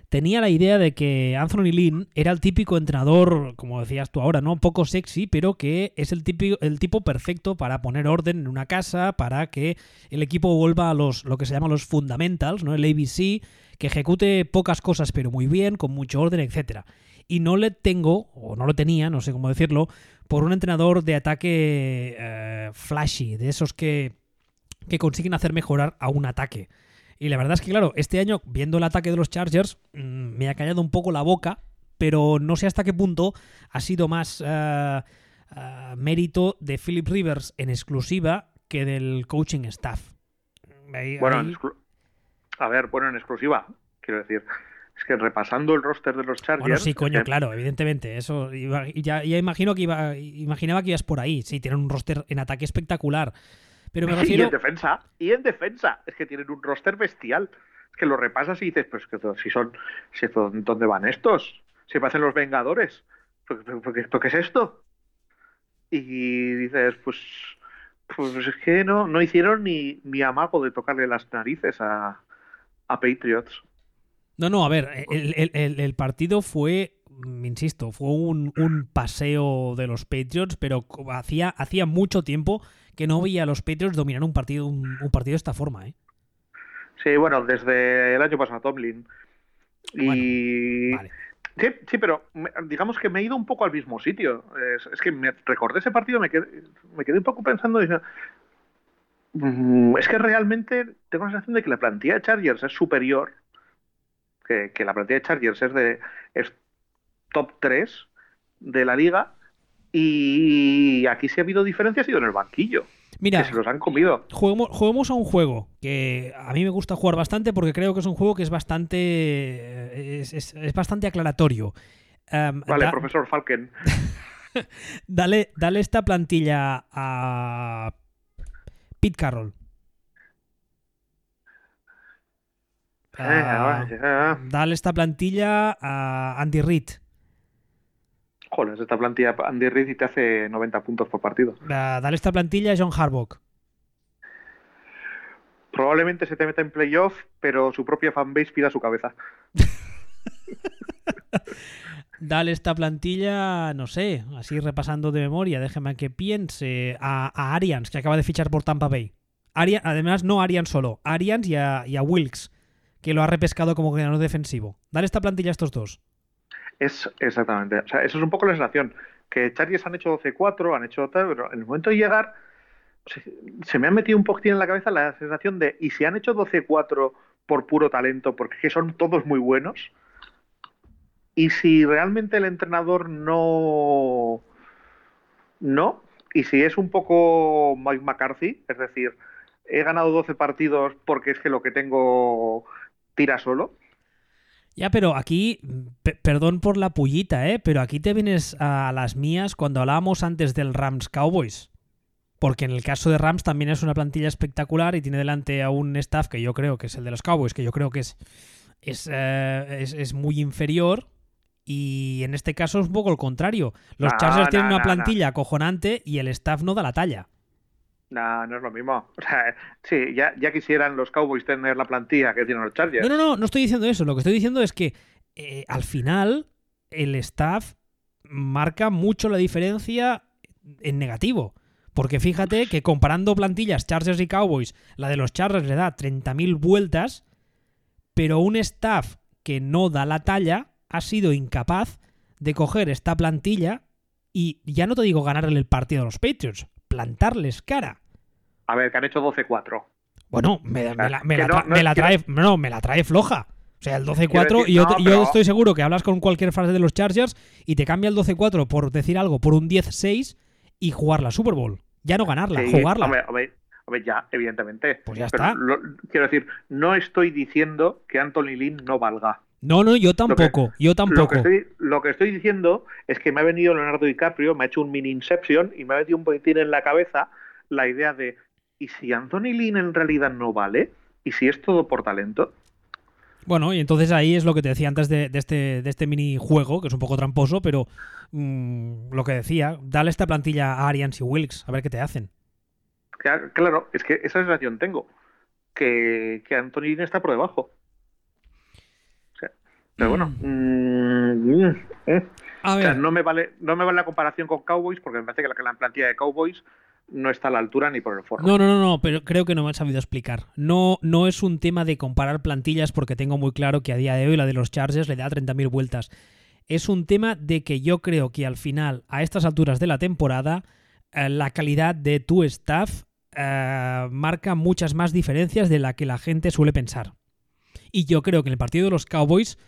tenía la idea de que Anthony Lynn era el típico entrenador, como decías tú ahora, ¿no? Poco sexy, pero que es el, típico, el tipo perfecto para poner orden en una casa, para que el equipo vuelva a los, lo que se llama los fundamentals, ¿no? El ABC, que ejecute pocas cosas pero muy bien, con mucho orden, etcétera y no le tengo, o no lo tenía, no sé cómo decirlo, por un entrenador de ataque eh, flashy, de esos que, que consiguen hacer mejorar a un ataque. Y la verdad es que, claro, este año, viendo el ataque de los Chargers, mm, me ha callado un poco la boca pero no sé hasta qué punto ha sido más eh, mérito de Philip Rivers en exclusiva que del coaching staff. Ahí- Bueno, ahí- a ver, bueno, en exclusiva, quiero decir. Que repasando el roster de los Chargers. Bueno, sí, coño, claro, evidentemente. Eso iba- ya, ya imagino que iba, imaginaba que ibas por ahí. Sí, tienen un roster en ataque espectacular. Pero me Y en defensa, y en defensa. Es que tienen un roster bestial. Es que lo repasas y dices, pues que si son, si, ¿dónde van estos? Si parecen los Vengadores. ¿Pero, pero- pero qué- pero qué es esto? Y dices, pues, pues es que no, no hicieron ni, ni amago de tocarle las narices a, a Patriots. No, no, a ver, el, el- el- el partido fue, mm, insisto, fue un, un paseo de los Patriots, pero hacía, hacía mucho tiempo que no veía a los Patriots dominar un partido, un, un partido de esta forma, ¿eh? Sí, bueno, desde el año pasado Tomlin. Y Vale. Sí, sí, pero digamos que me he ido un poco al mismo sitio. Es, es que me recordé ese partido, me quedé, me quedé un poco pensando, "Mm, es que realmente tengo la sensación de que la plantilla de Chargers es superior, que, que la plantilla de Chargers es de es top 3 de la liga, y aquí sí ha habido diferencias ha sido en el banquillo, Mira, que se los han comido. juguemos, juguemos a un juego que a mí me gusta jugar bastante porque creo que es un juego que es bastante es, es- es bastante aclaratorio. Em, Vale, da- profesor Falken. dale, dale esta plantilla a Pete Carroll. Ah, Eh, eh, dale esta plantilla a Andy Reid. Joder, esta plantilla Andy Reid y te hace 90 puntos por partido. Ah, dale esta plantilla a John Harbaugh. Probablemente se te meta en playoff, pero su propia fanbase pida su cabeza. Dale esta plantilla, no sé, así repasando de memoria, déjeme que piense, a, a Arians, que acaba de fichar por Tampa Bay. Además, no Arians solo, Arians y a, y a Wilkes, que lo ha repescado como coordinador defensivo. Dale esta plantilla a estos dos. Es exactamente. O sea, eso es un poco la sensación. Que Chargers han hecho 12-4, han hecho tal, pero en el momento de llegar, se, se me ha metido un poquitín en la cabeza la sensación de, ¿y si han hecho 12-4 por puro talento? Porque es que son todos muy buenos. Y si realmente el entrenador no. No. Y si es un poco Mike McCarthy, es decir, he ganado 12 partidos porque es que lo que tengo tira solo. Ya, pero aquí, pe- perdón por la pullita, ¿eh? Pero aquí te vienes a las mías cuando hablábamos antes del Rams Cowboys. Porque en el caso de Rams también es una plantilla espectacular y tiene delante a un staff que yo creo que es el de los Cowboys, que yo creo que es, es, eh, es, es muy inferior. Y en este caso es un poco el contrario. Los No, Chargers no, tienen una plantilla acojonante y el staff no da la talla. No, no es lo mismo. O sea, sí, ya, ya quisieran los Cowboys tener la plantilla que tienen los Chargers. No, no, no, no estoy diciendo eso. Lo que estoy diciendo es que eh, al final el staff marca mucho la diferencia en negativo. Porque fíjate que comparando plantillas Chargers y Cowboys, la de los Chargers le da 30.000 vueltas, pero un staff que no da la talla ha sido incapaz de coger esta plantilla y ya no te digo ganarle el partido a los Patriots, plantarles cara. A ver, que han hecho 12-4. Bueno, me, me la, me Que la no, tra- no me la quiero- trae, no, me la trae floja. O sea, el 12-4, Quiero decir, y yo, no, estoy seguro que hablas con cualquier frase de los Chargers y te cambia el 12-4 por decir algo por un 10-6 y jugar la Super Bowl. Ya no ganarla, Sí, jugarla. Hombre, hombre, hombre, ya, evidentemente. Pues ya Pero está. lo- quiero decir, no estoy diciendo que Anthony Lynn no valga. No, no, yo tampoco, yo Lo tampoco. que, estoy, lo que estoy diciendo es que me ha venido Leonardo DiCaprio, me ha hecho un mini Inception y me ha metido un poquitín en la cabeza la idea de, ¿y si Anthony Lynn en realidad no vale? ¿Y si es todo por talento? Bueno, y entonces ahí es lo que te decía antes de, de este, de este minijuego, que es un poco tramposo, pero mm, lo que decía, dale esta plantilla a Arians y Wilkes, a ver qué te hacen. Claro, claro, es que esa sensación tengo, que, que Anthony Lynn está por debajo. Pero bueno, mm, mm, eh. A O sea, ver, no me vale, no me vale la comparación con Cowboys porque me parece que la, la plantilla de Cowboys no está a la altura ni por el forro. No, no, no, no, pero creo que no me han sabido explicar. No, no es un tema de comparar plantillas porque tengo muy claro que a día de hoy la de los Chargers le da 30.000 vueltas. Es un tema de que yo creo que al final, a estas alturas de la temporada, eh, la calidad de tu staff eh, marca muchas más diferencias de la que la gente suele pensar. Y yo creo que en el partido de los Cowboys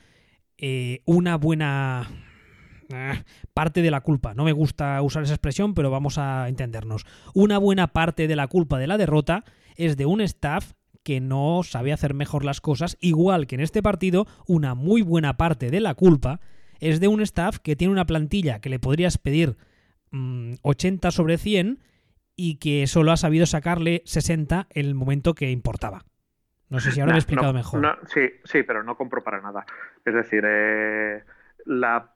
eh, una buena eh, parte de la culpa. No me gusta usar esa expresión, pero vamos a entendernos. Una buena parte de la culpa de la derrota es de un staff que no sabe hacer mejor las cosas, igual que en este partido, una muy buena parte de la culpa es de un staff que tiene una plantilla que le podrías pedir 80 mm, sobre 100 y que solo ha sabido sacarle 60 en el momento que importaba. No sé si ahora me he explicado mejor. sí, sí, pero no compro para nada. Es decir, eh, la,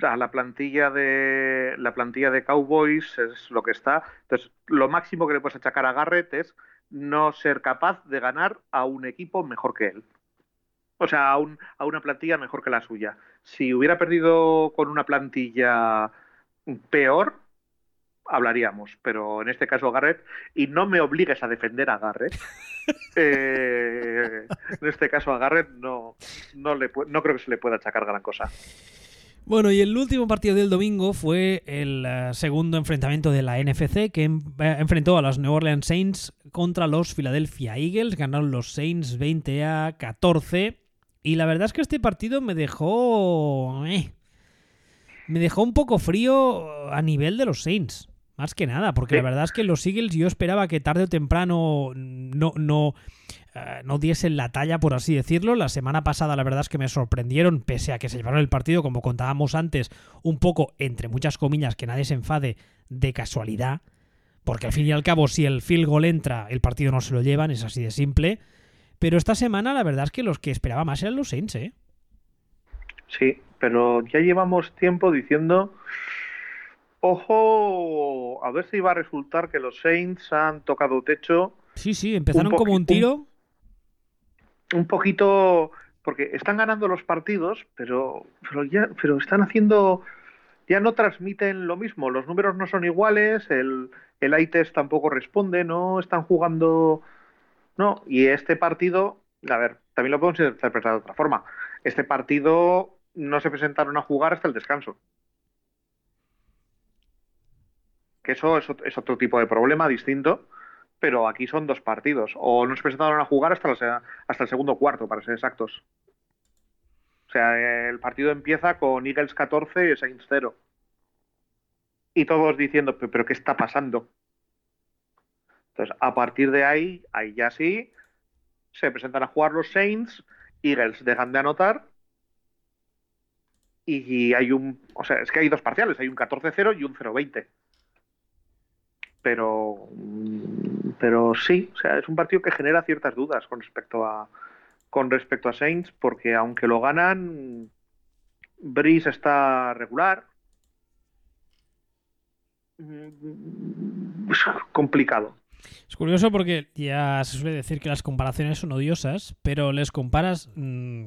la, plantilla de la plantilla de Cowboys es lo que está. Entonces, lo máximo que le puedes achacar a Garrett es no ser capaz de ganar a un equipo mejor que él. O sea, a, a una plantilla mejor que la suya. Si hubiera perdido con una plantilla peor, hablaríamos, pero en este caso Garrett, y no me obligues a defender a Garrett, eh, en este caso a Garrett no, no, le, no creo que se le pueda achacar gran cosa. Bueno, y el último partido del domingo fue el eh, segundo enfrentamiento de la NFC que eh, enfrentó a los New Orleans Saints contra los Philadelphia Eagles. Ganaron los Saints 20 a 14. Y la verdad es que este partido me dejó... me dejó un poco frío a nivel de los Saints. Más que nada, porque la verdad es que los Eagles yo esperaba que tarde o temprano no, no, eh, no diesen la talla, por así decirlo. La semana pasada la verdad es que me sorprendieron, pese a que se llevaron el partido, como contábamos antes, un poco, entre muchas comillas, que nadie se enfade, de casualidad. Porque al fin y al cabo, si el field goal entra, el partido no se lo llevan, es así de simple. Pero esta semana la verdad es que los que esperaba más eran los Saints, ¿eh? Sí, pero ya llevamos tiempo diciendo Ojo, a ver si va a resultar que los Saints han tocado techo. Sí, sí, empezaron como un tiro. Un, poquito, porque están ganando los partidos, pero, pero ya, pero están haciendo, ya no transmiten lo mismo. Los números no son iguales, el, el ITES tampoco responde, no están jugando, no. Y este partido, a ver, también lo podemos interpretar de otra forma. Este partido no se presentaron a jugar hasta el descanso. Que eso es, otro tipo de problema distinto, pero aquí son dos partidos. O no se presentaron a jugar hasta, hasta el segundo cuarto, para ser exactos. O sea, el partido empieza con Eagles 14 y Saints 0. Y todos diciendo, pero ¿qué está pasando? Entonces, a partir de ahí, ahí ya sí, se presentan a jugar los Saints, Eagles dejan de anotar y hay un, o sea, es que hay dos parciales, hay un 14-0 y un 0-20 pero pero sí, o sea, es un partido que genera ciertas dudas con respecto a con respecto a Saints, porque aunque lo ganan, Breeze está regular. Es complicado. Es curioso porque ya se suele decir que las comparaciones son odiosas, pero les comparas, mm,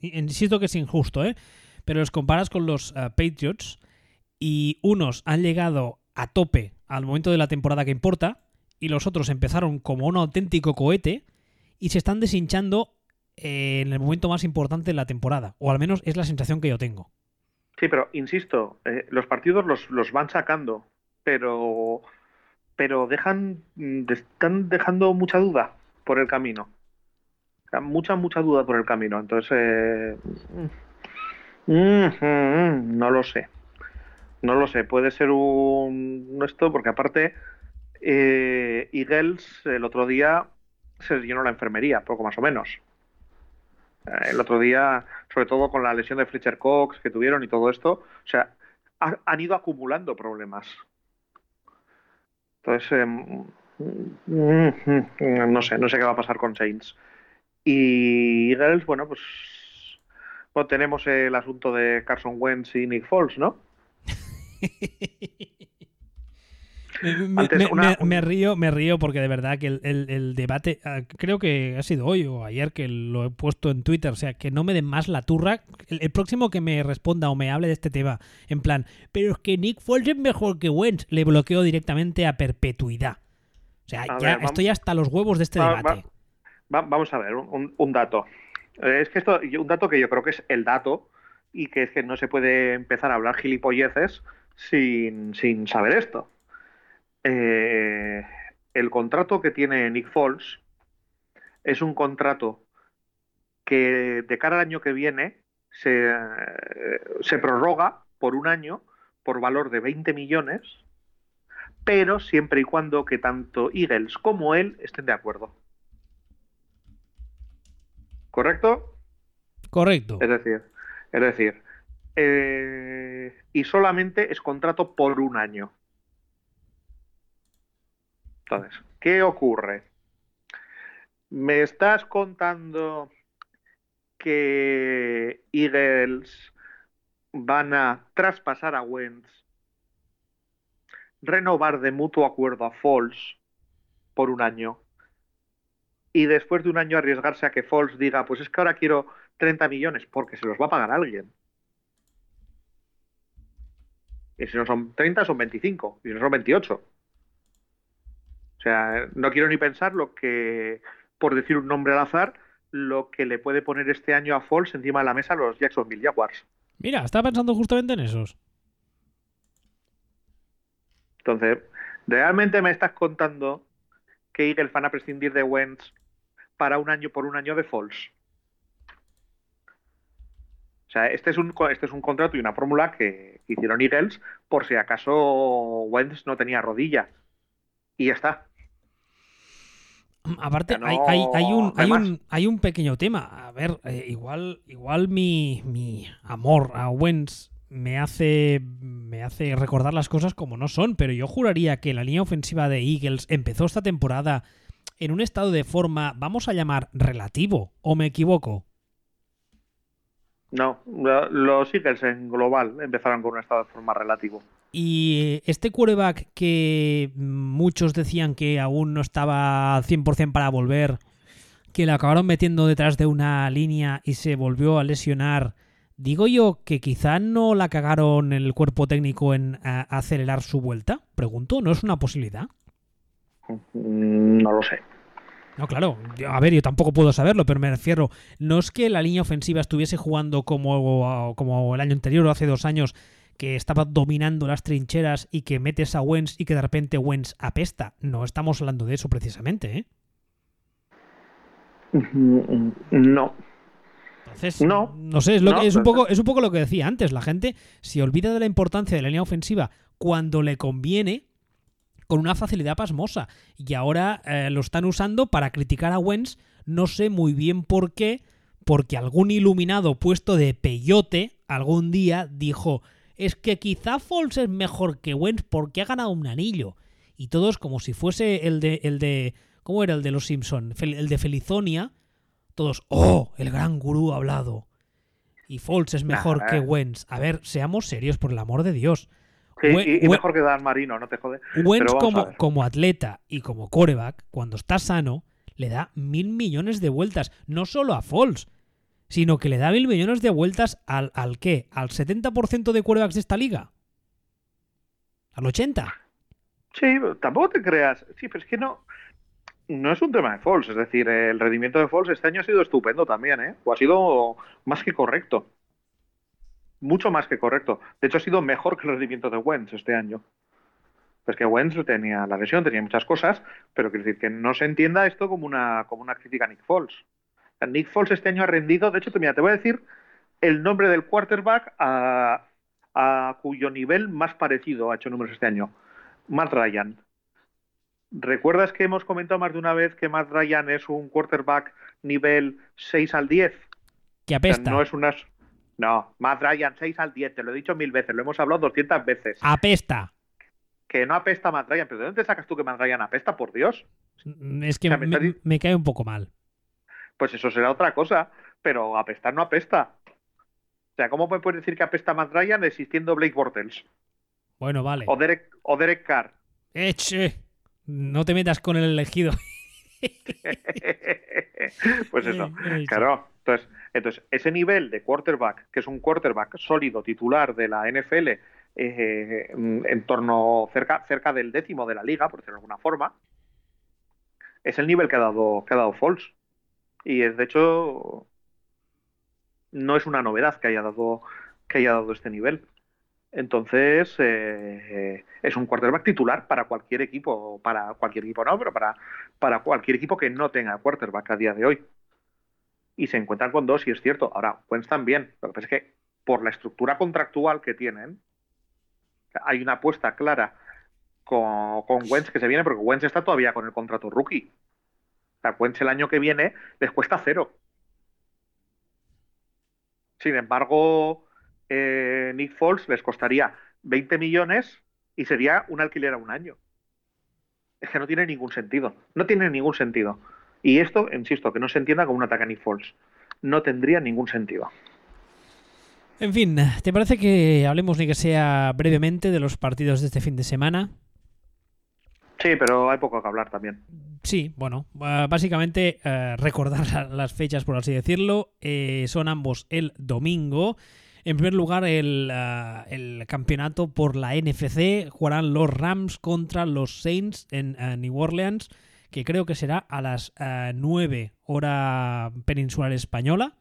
insisto que es injusto, ¿eh? pero les comparas con los eh, Patriots y unos han llegado a tope al momento de la temporada que importa y los otros empezaron como un auténtico cohete y se están deshinchando en el momento más importante de la temporada, o al menos es la sensación que yo tengo. Sí, pero insisto, eh, los partidos los, van sacando, pero pero dejan están dejando mucha duda por el camino. Mucha, mucha duda por el camino. Entonces, eh, mm, mm, mm, no lo sé. No lo sé, puede ser un esto, porque aparte eh, Eagles el otro día se llenó la enfermería, poco más o menos. Eh, el otro día, sobre todo con la lesión de Fletcher Cox que tuvieron y todo esto, o sea, han ido acumulando problemas. Entonces, em, no sé, no sé qué va a pasar con Saints. Y Eagles, bueno, pues tenemos el asunto de Carson Wentz y Nick Foles, ¿no? Me, río, me río porque de verdad que el, debate, ah, creo que ha sido hoy o ayer que lo he puesto en Twitter, o sea, que no me den más la turra. El, próximo que me responda o me hable de este tema, en plan, pero es que Nick Foles es mejor que Wentz, le bloqueo directamente a perpetuidad. O sea, ya estoy hasta los huevos de este debate. vamos a ver, un, dato. Eh, es que esto, un dato que yo creo que es el dato y que es que no se puede empezar a hablar gilipolleces sin, sin saber esto. Eh, el contrato que tiene Nick Foles es un contrato que de cara al año que viene se, se prorroga por un año por valor de 20 millones, pero siempre y cuando que tanto Eagles como él estén de acuerdo. ¿Correcto? Correcto. Es decir, es decir, eh, y solamente es contrato por un año. Entonces, ¿qué ocurre? Me estás contando que Eagles van a traspasar a Wentz, renovar de mutuo acuerdo a Foles por un año y después de un año arriesgarse a que Foles diga, pues es que ahora quiero 30 millones porque se los va a pagar alguien. Y si no son 30, son 25. Y si no son 28. O sea, no quiero ni pensar lo que, por decir un nombre al azar, lo que le puede poner este año a Foles encima de la mesa a los Jacksonville Jaguars. Mira, estaba pensando justamente en esos. Entonces, ¿realmente me estás contando que Eagles van a prescindir de Wentz para un año por un año de Foles? O sea, este es un, este es un contrato y una fórmula que hicieron Eagles por si acaso Wentz no tenía rodilla. Y ya está. Aparte, hay, hay, hay, un, hay, un, hay, un, pequeño tema. A ver, eh, igual, igual mi, mi, amor a Wentz me hace, me hace recordar las cosas como no son, pero yo juraría que la línea ofensiva de Eagles empezó esta temporada en un estado de forma, vamos a llamar, relativo, ¿o me equivoco? No, los Eagles en global empezaron con un estado de forma relativo. Y este quarterback que muchos decían que aún no estaba 100% para volver, que le acabaron metiendo detrás de una línea y se volvió a lesionar, digo yo que quizá no la cagaron el cuerpo técnico en acelerar su vuelta. Pregunto, ¿no es una posibilidad? Mm, no lo sé. No, claro. A ver, yo tampoco puedo saberlo, pero me refiero. No es que la línea ofensiva estuviese jugando como, como el año anterior o hace dos años, que estaba dominando las trincheras y que metes a Wens y que de repente Wens apesta. No estamos hablando de eso precisamente, ¿eh? No. Entonces, no, no sé, es, lo que, es, un poco, es un poco lo que decía antes. La gente se olvida de la importancia de la línea ofensiva cuando le conviene con una facilidad pasmosa. Y ahora eh, lo están usando para criticar a Wentz, no sé muy bien por qué, porque algún iluminado puesto de peyote algún día dijo, es que quizá Foles es mejor que Wentz porque ha ganado un anillo. Y todos como si fuese el de, el de ¿cómo era el de los Simpson? El de Felizonia. Todos, oh, el gran gurú ha hablado. Y Foles es mejor que Wentz. A ver, seamos serios, por el amor de Dios y, mejor que Dan Marino, no te jode. Wentz como, como atleta y como coreback, cuando está sano, le da mil millones de vueltas, no solo a Foles, sino que le da mil millones de vueltas al, al qué? ¿Al 70% de quarterbacks de esta liga? ¿Al 80%? Sí, tampoco te creas. Sí, pero es que no, no es un tema de Foles. Es decir, el rendimiento de Foles este año ha sido estupendo también, ¿eh? O ha sido más que correcto mucho más que correcto. De hecho, ha sido mejor que el rendimiento de Wentz este año. Pues que Wentz tenía la lesión, tenía muchas cosas, pero quiero decir que no se entienda esto como una, como una crítica a Nick Foles. Nick Foles este año ha rendido, de hecho, te, mira, te voy a decir el nombre del quarterback a, a cuyo nivel más parecido ha hecho números este año. Matt Ryan. ¿Recuerdas que hemos comentado más de una vez que Matt Ryan es un quarterback nivel 6 al 10? Que apesta. no es unas no, Matt Ryan 6 al 10, te lo he dicho mil veces, lo hemos hablado 200 veces. Apesta. Que no apesta Matt Ryan, pero ¿de dónde sacas tú que Matt Ryan apesta, por Dios? Mm, es que me, cae un poco mal. Pues eso será otra cosa, pero apestar no apesta. O sea, ¿cómo me puedes decir que apesta Matt Ryan existiendo Blake Bortles? Bueno, vale. O Derek, o Derek Carr. Eche. No te metas con el elegido. pues eso, claro. Entonces, entonces, ese nivel de quarterback, que es un quarterback sólido, titular de la NFL, eh, en torno cerca, cerca del décimo de la liga, por decirlo de alguna forma, es el nivel que ha dado, que ha dado. Y es, de hecho, no es una novedad que haya dado, que haya dado este nivel. Entonces, eh, es un quarterback titular para cualquier equipo, para cualquier equipo no, pero para cualquier equipo que no tenga quarterback a día de hoy. Y se encuentran con dos, y es cierto. Ahora, Wentz también. Lo que pasa es que por la estructura contractual que tienen, hay una apuesta clara con, con Wentz que se viene, porque Wentz está todavía con el contrato rookie. O sea, Wentz el año que viene les cuesta cero. Sin embargo, eh, Nick Foles les costaría 20 millones y sería un alquiler a un año. Es que no tiene ningún sentido. No tiene ningún sentido. Y esto, insisto, que no se entienda como un ataque a Nick Foles. No tendría ningún sentido. En fin, ¿te parece que hablemos ni que sea brevemente de los partidos de este fin de semana? Sí, pero hay poco que hablar también. Sí, bueno, básicamente eh, recordar las fechas, por así decirlo. Eh, son ambos el domingo. En primer lugar, el, eh, el, campeonato por la NFC. Jugarán los Rams contra los Saints en New Orleans, que creo que será a las 9 hora peninsular española.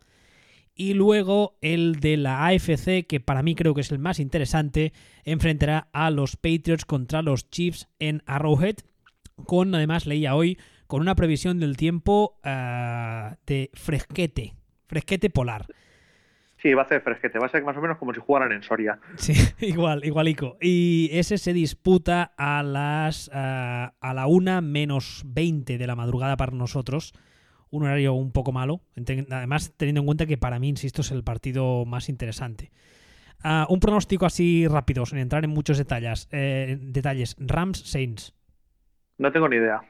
Y luego el de la AFC, que para mí creo que es el más interesante, enfrentará a los Patriots contra los Chiefs en Arrowhead. Con, además, leía hoy, con una previsión del tiempo uh, de fresquete, fresquete polar. Sí, va a ser fresquete, va a ser más o menos como si jugaran en Soria. Sí, igual, igualico. Y ese se disputa a las uh, a la una menos 20 de la madrugada para nosotros un horario un poco malo, además teniendo en cuenta que para mí, insisto, es el partido más interesante. Uh, un pronóstico así rápido, sin entrar en muchos detalles. Eh, detalles. Rams Saints. No tengo ni idea.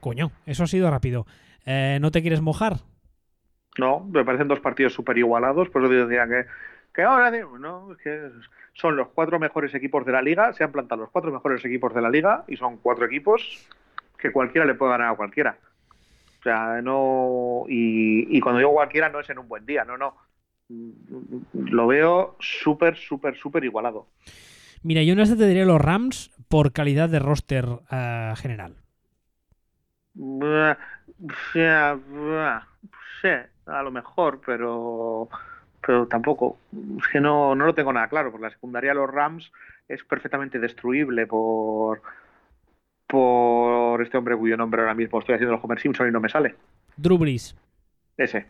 Coño, eso ha sido rápido. Eh, ¿No te quieres mojar? No, me parecen dos partidos súper igualados, por eso decía que, que ahora no, es que son los cuatro mejores equipos de la liga, se han plantado los cuatro mejores equipos de la liga y son cuatro equipos que cualquiera le puede ganar a cualquiera. O sea, no. Y, cuando digo cualquiera no es en un buen día, no, no. Lo veo súper, súper, súper igualado. Mira, yo no este te diría los Rams por calidad de roster uh, general. Sí, a lo mejor, pero pero tampoco. Es que no, no lo tengo nada claro, porque la secundaria de los Rams es perfectamente destruible por por este hombre cuyo nombre ahora mismo estoy haciendo el Homer Simpson y no me sale. Drew Brees. Ese.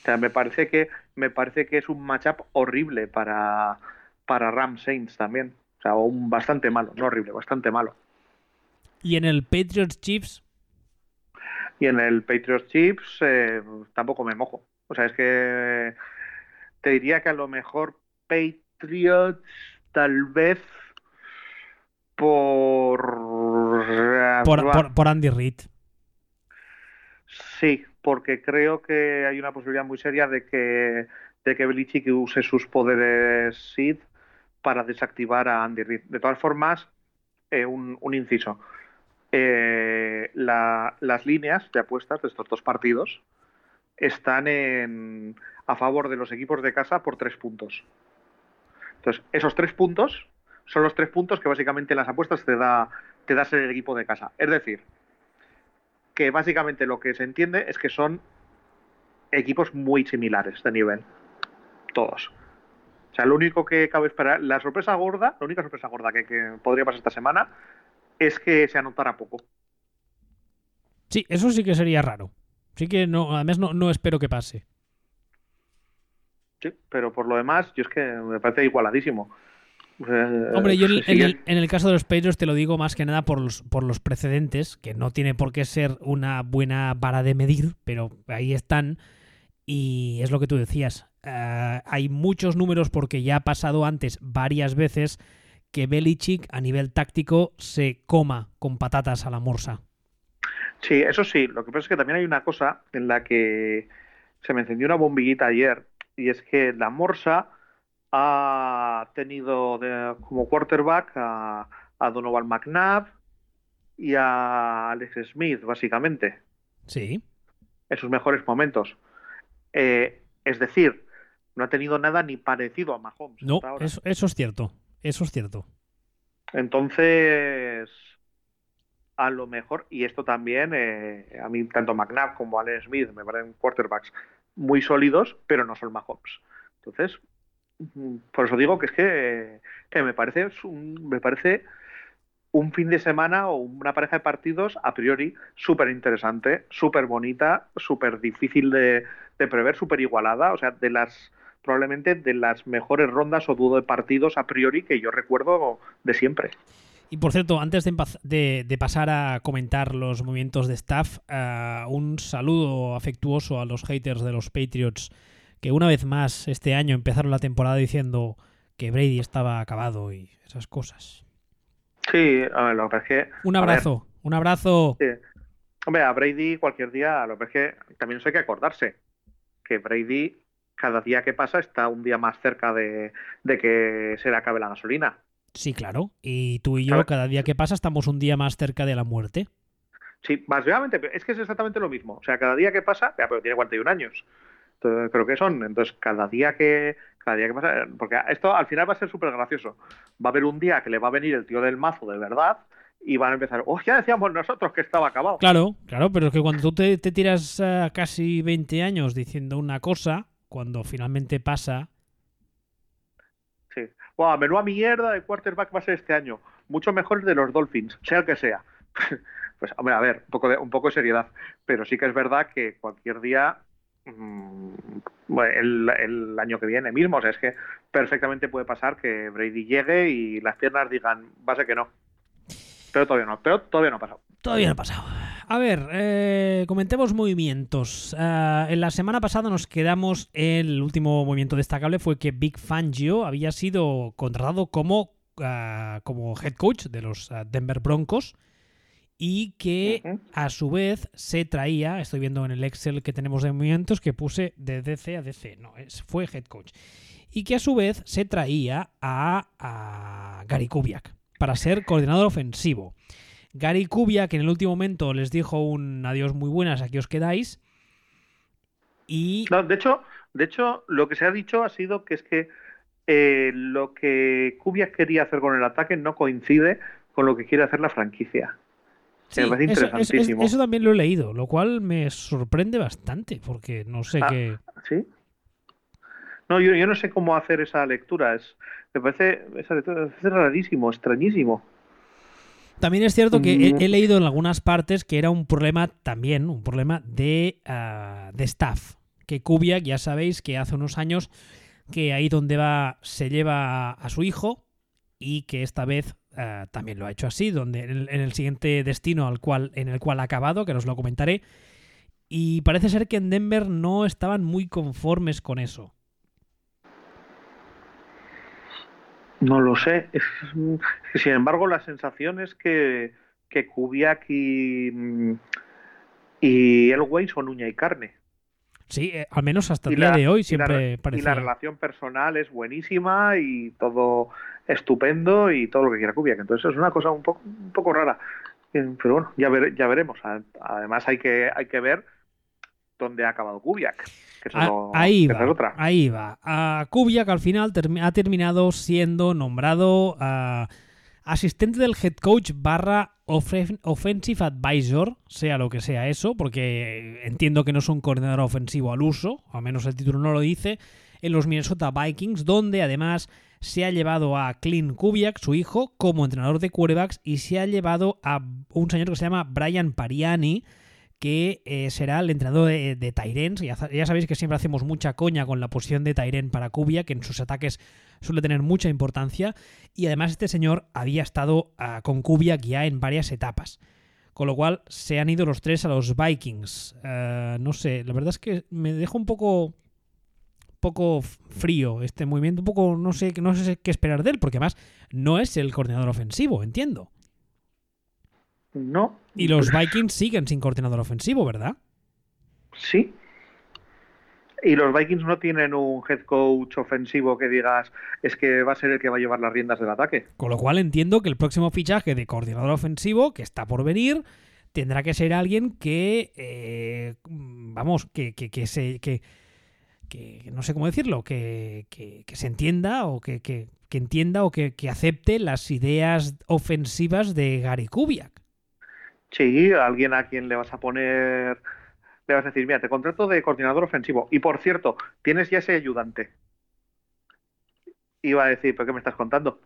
O sea, me parece que me parece que es un matchup horrible para para Ram Saints también. O sea, un bastante malo, no horrible, bastante malo. ¿Y en el Patriots Chiefs? Y en el Patriots Chiefs eh, tampoco me mojo. O sea, es que te diría que a lo mejor Patriots tal vez por... Por, por, Andy Reid. Sí, porque creo que hay una posibilidad muy seria de que, de que Belichick use sus poderes Sid para desactivar a Andy Reid. De todas formas, eh, un, un, inciso. Eh, la, las líneas de apuestas de estos dos partidos están en, a favor de los equipos de casa por tres puntos. Entonces, esos tres puntos son los tres puntos que básicamente las apuestas te da, te da ser el equipo de casa. Es decir, que básicamente lo que se entiende es que son equipos muy similares de nivel. Todos. O sea, lo único que cabe esperar, la sorpresa gorda, la única sorpresa gorda que, que podría pasar esta semana es que se anotara poco. Sí, eso sí que sería raro. Sí que no, además no, no espero que pase. Sí, pero por lo demás, yo es que me parece igualadísimo. Hombre, yo en, el, caso de los Patriots te lo digo más que nada por los, por los precedentes, que no tiene por qué ser una buena vara de medir, pero ahí están. Y es lo que tú decías. Eh, hay muchos números porque ya ha pasado antes varias veces que Belichick a nivel táctico se coma con patatas a la morsa. Sí, eso sí. Lo que pasa es que también hay una cosa en la que se me encendió una bombillita ayer y es que la morsa ha tenido como quarterback a, Donovan McNabb y a Alex Smith, básicamente. Sí. En sus mejores momentos. Eh, es decir, no ha tenido nada ni parecido a Mahomes. No, eso, es cierto. Eso es cierto. Entonces, a lo mejor, y esto también, eh, a mí tanto McNabb como Alex Smith me parecen quarterbacks muy sólidos, pero no son Mahomes. Entonces, por eso digo que es que, me parece me parece un fin de semana o una pareja de partidos a priori súper interesante, súper bonita, súper difícil de, prever, súper igualada, o sea, de las probablemente de las mejores rondas o dudo de partidos a priori que yo recuerdo de siempre. Y por cierto, antes de, pasar a comentar los movimientos de staff, uh, un saludo afectuoso a los haters de los Patriots que una vez más este año empezaron la temporada diciendo que Brady estaba acabado y esas cosas. Sí, a ver, lo que es que. Un abrazo, un abrazo. Sí. Hombre, a Brady cualquier día, lo que es que también hay que acordarse que Brady cada día que pasa está un día más cerca de, que se le acabe la gasolina. Sí, claro. Y tú y yo, cada día que pasa, estamos un día más cerca de la muerte. Sí, básicamente, es que es exactamente lo mismo. O sea, cada día que pasa, ya, pero tiene 41 años. Entonces, creo que son. Entonces, cada día que cada día que pasa, porque esto al final va a ser súper gracioso. Va a haber un día que le va a venir el tío del mazo de verdad y van a empezar, oh, ya decíamos nosotros que estaba acabado. Claro, claro, pero es que cuando tú te, tiras casi 20 años diciendo una cosa, cuando finalmente pasa... Sí. Wow, menuda mierda de quarterback va a ser este año. Mucho mejor de los Dolphins, sea el que sea. pues, hombre, a ver, un poco, de, seriedad. Pero sí que es verdad que cualquier día Mm, el, el, año que viene mismo. O sea, es que perfectamente puede pasar que Brady llegue y las piernas digan, va a ser que no. Pero todavía no, pero todavía no ha pasado. Todavía no ha pasado. A ver, eh, comentemos movimientos. Eh, en la semana pasada nos quedamos, el último movimiento destacable fue que Big Fangio había sido contratado como, eh, como head coach de los Denver Broncos y que a su vez se traía, estoy viendo en el Excel que tenemos de movimientos que puse de DC a DC, no, es, fue head coach, y que a su vez se traía a, Gary Kubiak para ser coordinador ofensivo. Gary Kubiak en el último momento les dijo un adiós muy buenas, aquí os quedáis. Y... de, hecho, de hecho, lo que se ha dicho ha sido que es que eh, lo que Kubiak quería hacer con el ataque no coincide con lo que quiere hacer la franquicia. Sí, Eso, también lo he leído, lo cual me sorprende bastante, porque no sé ah, qué. Sí. No, yo, no sé cómo hacer esa lectura. Es, me parece, rarísimo, extrañísimo. También es cierto que he, mm. leído en algunas partes que era un problema también, un problema de, uh, de staff. Que Kubiak, ya sabéis que hace unos años que ahí donde va se lleva a su hijo y que esta vez eh, también lo ha hecho así, donde en el, siguiente destino al cual, en el cual ha acabado, que os lo comentaré. Y parece ser que en Denver no estaban muy conformes con eso. No lo sé. sin embargo, la sensación es que, que Kubiak y, y Elway son uña y carne. Sí, eh, al menos hasta el día de hoy siempre parece. Y la relación personal es buenísima y todo estupendo y todo lo que quiera Kubiak. Entonces es una cosa un poco, un poco rara. Eh, pero bueno, ya, ya veremos. Además hay que, hay que ver dónde ha acabado Kubiak. Ah, ahí, va, ahí va. A Kubiak al final ha terminado siendo nombrado asistente del head coach barra offensive advisor, sea lo que sea eso, porque entiendo que no es un coordinador ofensivo al uso, al menos el título no lo dice, en los Minnesota Vikings, donde además se ha llevado a Clint Kubiak, su hijo, como entrenador de quarterbacks y se ha llevado a un señor que se llama Brian Pariani, que eh, será el entrenador de, de Tyrens. Ya, sabéis que siempre hacemos mucha coña con la posición de Tyren para Kubiak, que en sus ataques suele tener mucha importancia. Y además este señor había estado ah, con Kubiak ya en varias etapas. Con lo cual se han ido los tres a los Vikings. Ah, no sé, la verdad es que me deja un poco poco frío este movimiento, un poco no sé, no sé qué esperar de él, porque además no es el coordinador ofensivo, entiendo. No. Y los Vikings siguen sin coordinador ofensivo, ¿verdad? Sí. Y los Vikings no tienen un head coach ofensivo que digas es que va a ser el que va a llevar las riendas del ataque. Con lo cual entiendo que el próximo fichaje de coordinador ofensivo, que está por venir, tendrá que ser alguien que, eh, vamos, que, que, que se, que, que no sé cómo decirlo, que, se entienda o que, entienda o que, acepte las ideas ofensivas de Gary Kubiak. Sí, alguien a quien le vas a poner, le vas a decir, mira, te contrato de coordinador ofensivo. Y por cierto, tienes ya ese ayudante. Iba a decir, ¿pero qué me estás contando?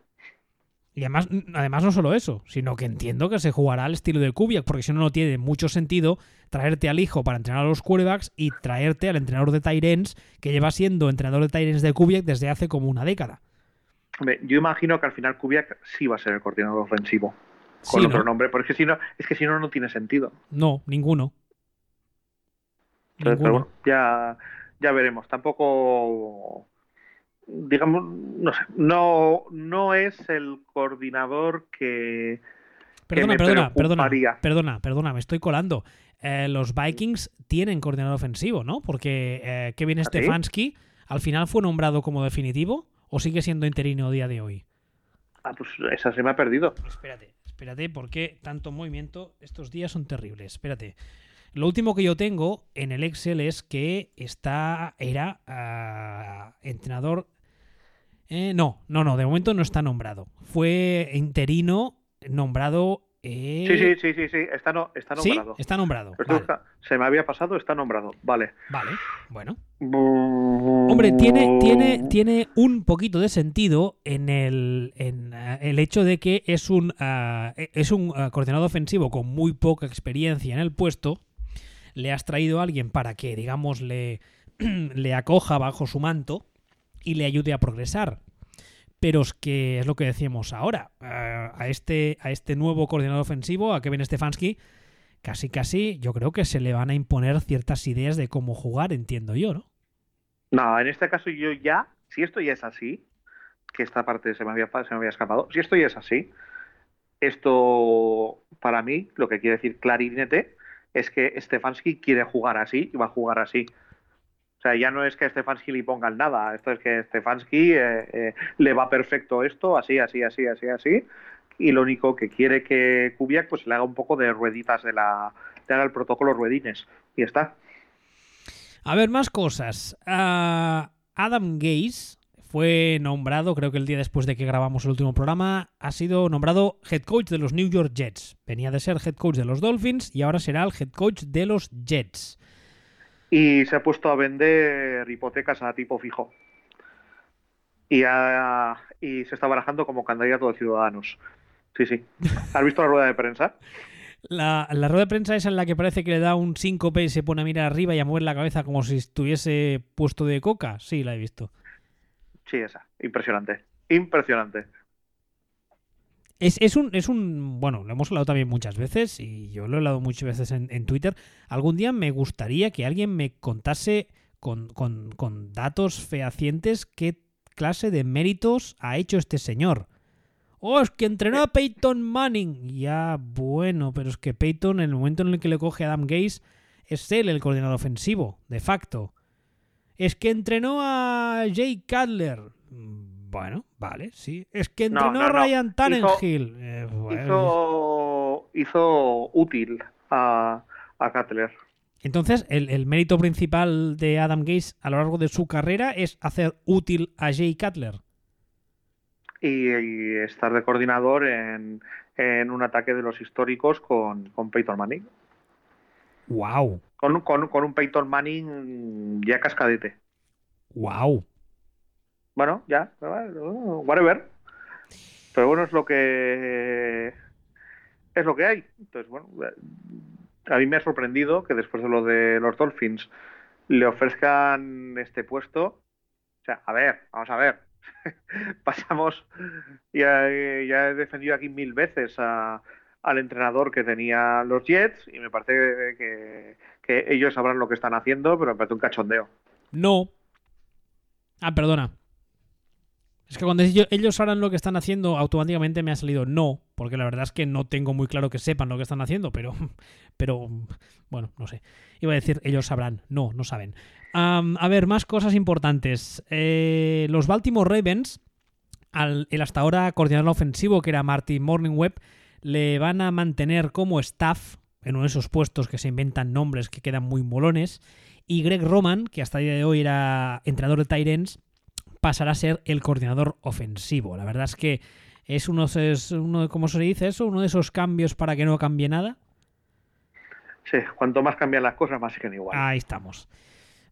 Y además, además no solo eso, sino que entiendo que se jugará al estilo de Kubiak, porque si no, no tiene mucho sentido traerte al hijo para entrenar a los quarterbacks y traerte al entrenador de Tyrens, que lleva siendo entrenador de Tyrens de Kubiak desde hace como una década. Yo imagino que al final Kubiak sí va a ser el coordinador ofensivo. Con Sí, otro ¿no? nombre, porque si no, es que si no, no tiene sentido. No, ninguno. Entonces, Ninguno. pero bueno, ya, ya veremos. Tampoco, digamos, no sé, no, no es el coordinador que, Perdona, me perdona, perdona, perdona, perdona, me estoy colando. Eh, los Vikings tienen coordinador ofensivo, ¿no? Porque eh, Kevin ¿Ah, sí? Stefanski al final fue nombrado como definitivo o sigue siendo interino a día de hoy. ah, pues esa se me ha perdido. Espérate, espérate, porque tanto movimiento estos días son terribles. Espérate. Lo último que yo tengo en el Excel es que está era ah, entrenador. eh, no, no, no, de momento no está nombrado. Fue interino nombrado. Eh, Sí, sí, sí, sí, sí, está, no, está ¿Sí? nombrado. está nombrado. Vale, se me había pasado, está nombrado. Vale. vale, bueno. Hombre, tiene, tiene, tiene un poquito de sentido en el, en, eh, el hecho de que es un, ah, es un ah, coordinador ofensivo con muy poca experiencia en el puesto. Le has traído a alguien para que, digamos, le, le acoja bajo su manto y le ayude a progresar. Pero es que es lo que decíamos ahora. ah, a, este, a este nuevo coordinador ofensivo, a Kevin Stefanski, casi casi yo creo que se le van a imponer ciertas ideas de cómo jugar, entiendo yo, ¿no? No, en este caso yo ya, si esto ya es así, que esta parte se me había, se me había escapado, si esto ya es así, esto para mí lo que quiere decir clarinete es que Stefanski quiere jugar así y va a jugar así. O sea, ya no es que Stefanski le pongan nada, esto es que Stefanski eh, eh, le va perfecto esto, así, así, así, así, así, y lo único que quiere que Kubiak pues le haga un poco de rueditas de la, le haga el protocolo ruedines y está. A ver, más cosas. Ah, Adam Gaze fue nombrado, creo que el día después de que grabamos el último programa, ha sido nombrado head coach de los New York Jets. Venía de ser head coach de los Dolphins y ahora será el head coach de los Jets. Y se ha puesto a vender hipotecas a tipo fijo. Y, y se está barajando como candidato de Ciudadanos. Sí, sí. ¿Has visto la rueda de prensa? La, la rueda de prensa esa en la que parece que le da un síncope y se pone a mirar arriba y a mover la cabeza como si estuviese puesto de coca. Sí, la he visto. Sí, esa. Impresionante. Impresionante. Es, es un, es un. Bueno, lo hemos hablado también muchas veces y yo lo he hablado muchas veces en, en Twitter. Algún día me gustaría que alguien me contase con, con- con datos fehacientes qué clase de méritos ha hecho este señor. Oh, es que entrenó a Peyton Manning. Ya, bueno, pero es que Peyton, en el momento en el que le coge a Adam Gaze, es él el coordinador ofensivo, de facto. Es que entrenó a Jay Cutler. Bueno, vale, sí. Es que entrenó no, a no. Ryan Tannehill. Eh, bueno, Hizo, hizo útil a, a Cutler. Entonces, el, el mérito principal de Adam Gaze a lo largo de su carrera es hacer útil a Jay Cutler. Y, y estar de coordinador en, en un ataque de los históricos con, con Peyton Manning. ¡Wow! Con, con, con un Peyton Manning ya cascadete. ¡Wow! Bueno, ya, whatever. Pero bueno, es lo que es lo que hay. Entonces, bueno, a mí me ha sorprendido que después de lo de los Dolphins le ofrezcan este puesto. O sea, a ver, vamos a ver. Pasamos, ya, ya he defendido aquí mil veces a- al entrenador que tenía los Jets y me parece que, que ellos sabrán lo que están haciendo, pero me parece un cachondeo. No. Ah, perdona. Es que cuando ellos, harán lo que están haciendo, automáticamente me ha salido no, porque la verdad es que no tengo muy claro que sepan lo que están haciendo, pero, pero bueno, no sé. Iba a decir ellos sabrán, no, no saben. A ver, más cosas importantes. Eh, los Baltimore Ravens, al, el hasta ahora coordinador ofensivo, que era Marty Morningweb, le van a mantener como staff en uno de esos puestos que se inventan nombres que quedan muy molones. Y Greg Roman, que hasta el día de hoy era entrenador de Tyrants, pasará a ser el coordinador ofensivo. La verdad es que es uno, es uno ¿cómo se dice eso? Uno de esos cambios para que no cambie nada. Sí, cuanto más cambian las cosas, más siguen igual. Ahí estamos.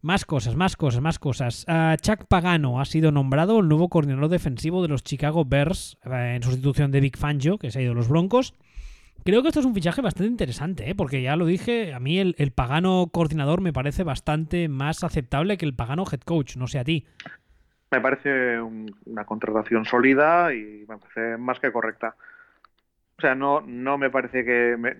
Más cosas, más cosas, más cosas. Uh, Chuck Pagano ha sido nombrado el nuevo coordinador defensivo de los Chicago Bears uh, en sustitución de Big Fangio, que se ha ido a los Broncos. Creo que esto es un fichaje bastante interesante, ¿eh? porque ya lo dije, a mí el, el, Pagano coordinador me parece bastante más aceptable que el Pagano head coach, no sé a ti. Me parece un, una contratación sólida y me parece más que correcta. O sea, no, no me parece que... Me,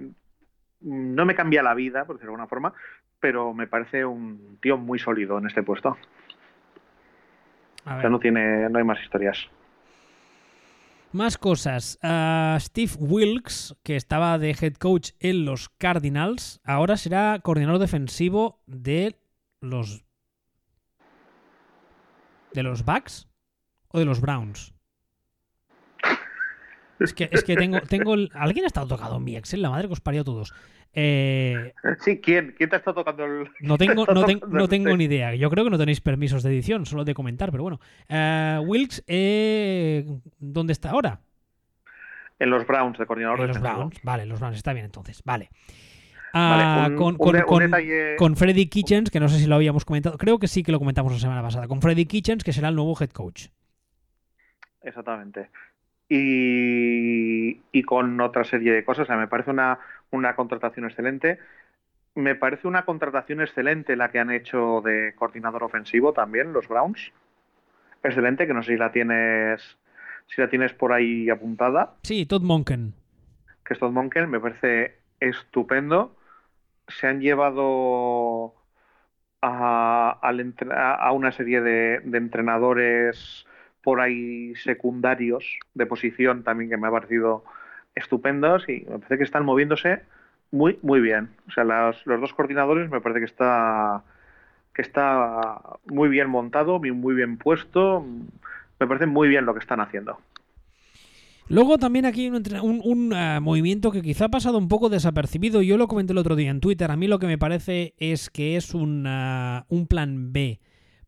no me cambia la vida, por decirlo de alguna forma, pero me parece un tío muy sólido en este puesto. O sea, no tiene, no hay más historias. Más cosas. Uh, Steve Wilkes, que estaba de head coach en los Cardinals, ahora será coordinador defensivo de los. ¿De los Bucks o de los Browns? Es que, es que tengo, tengo. ¿Alguien ha estado tocado en mi Excel? La madre que os parió a todos. Eh, sí, ¿quién? ¿Quién te ha estado tocando el.? No tengo, no, ten, no tengo ni idea. Yo creo que no tenéis permisos de edición, solo de comentar, pero bueno. Uh, Wilkes, eh, ¿dónde está ahora? En los Browns, de coordinador en de los Browns, vale, los Browns, está bien entonces, vale. Vale un, con, con, un, con, con, Freddy Kitchens, que no sé si lo habíamos comentado, creo que sí que lo comentamos la semana pasada, con Freddy Kitchens, que será el nuevo head coach. Exactamente y, y, con otra serie de cosas. O sea, me parece una, una contratación excelente. Me parece una contratación excelente la que han hecho de coordinador ofensivo también, los Browns. Excelente, que no sé si la tienes si la tienes por ahí apuntada. Sí, Todd Monken. Que es Todd Monken, me parece estupendo. Se han llevado a, a, una serie de, de entrenadores por ahí secundarios de posición también que me ha parecido estupendos y me parece que están moviéndose muy muy bien. O sea, los, los dos coordinadores me parece que está que está muy bien montado, muy bien puesto. Me parece muy bien lo que están haciendo. Luego también aquí un, uh, movimiento que quizá ha pasado un poco desapercibido. Yo lo comenté el otro día en Twitter. A mí lo que me parece es que es un, un plan B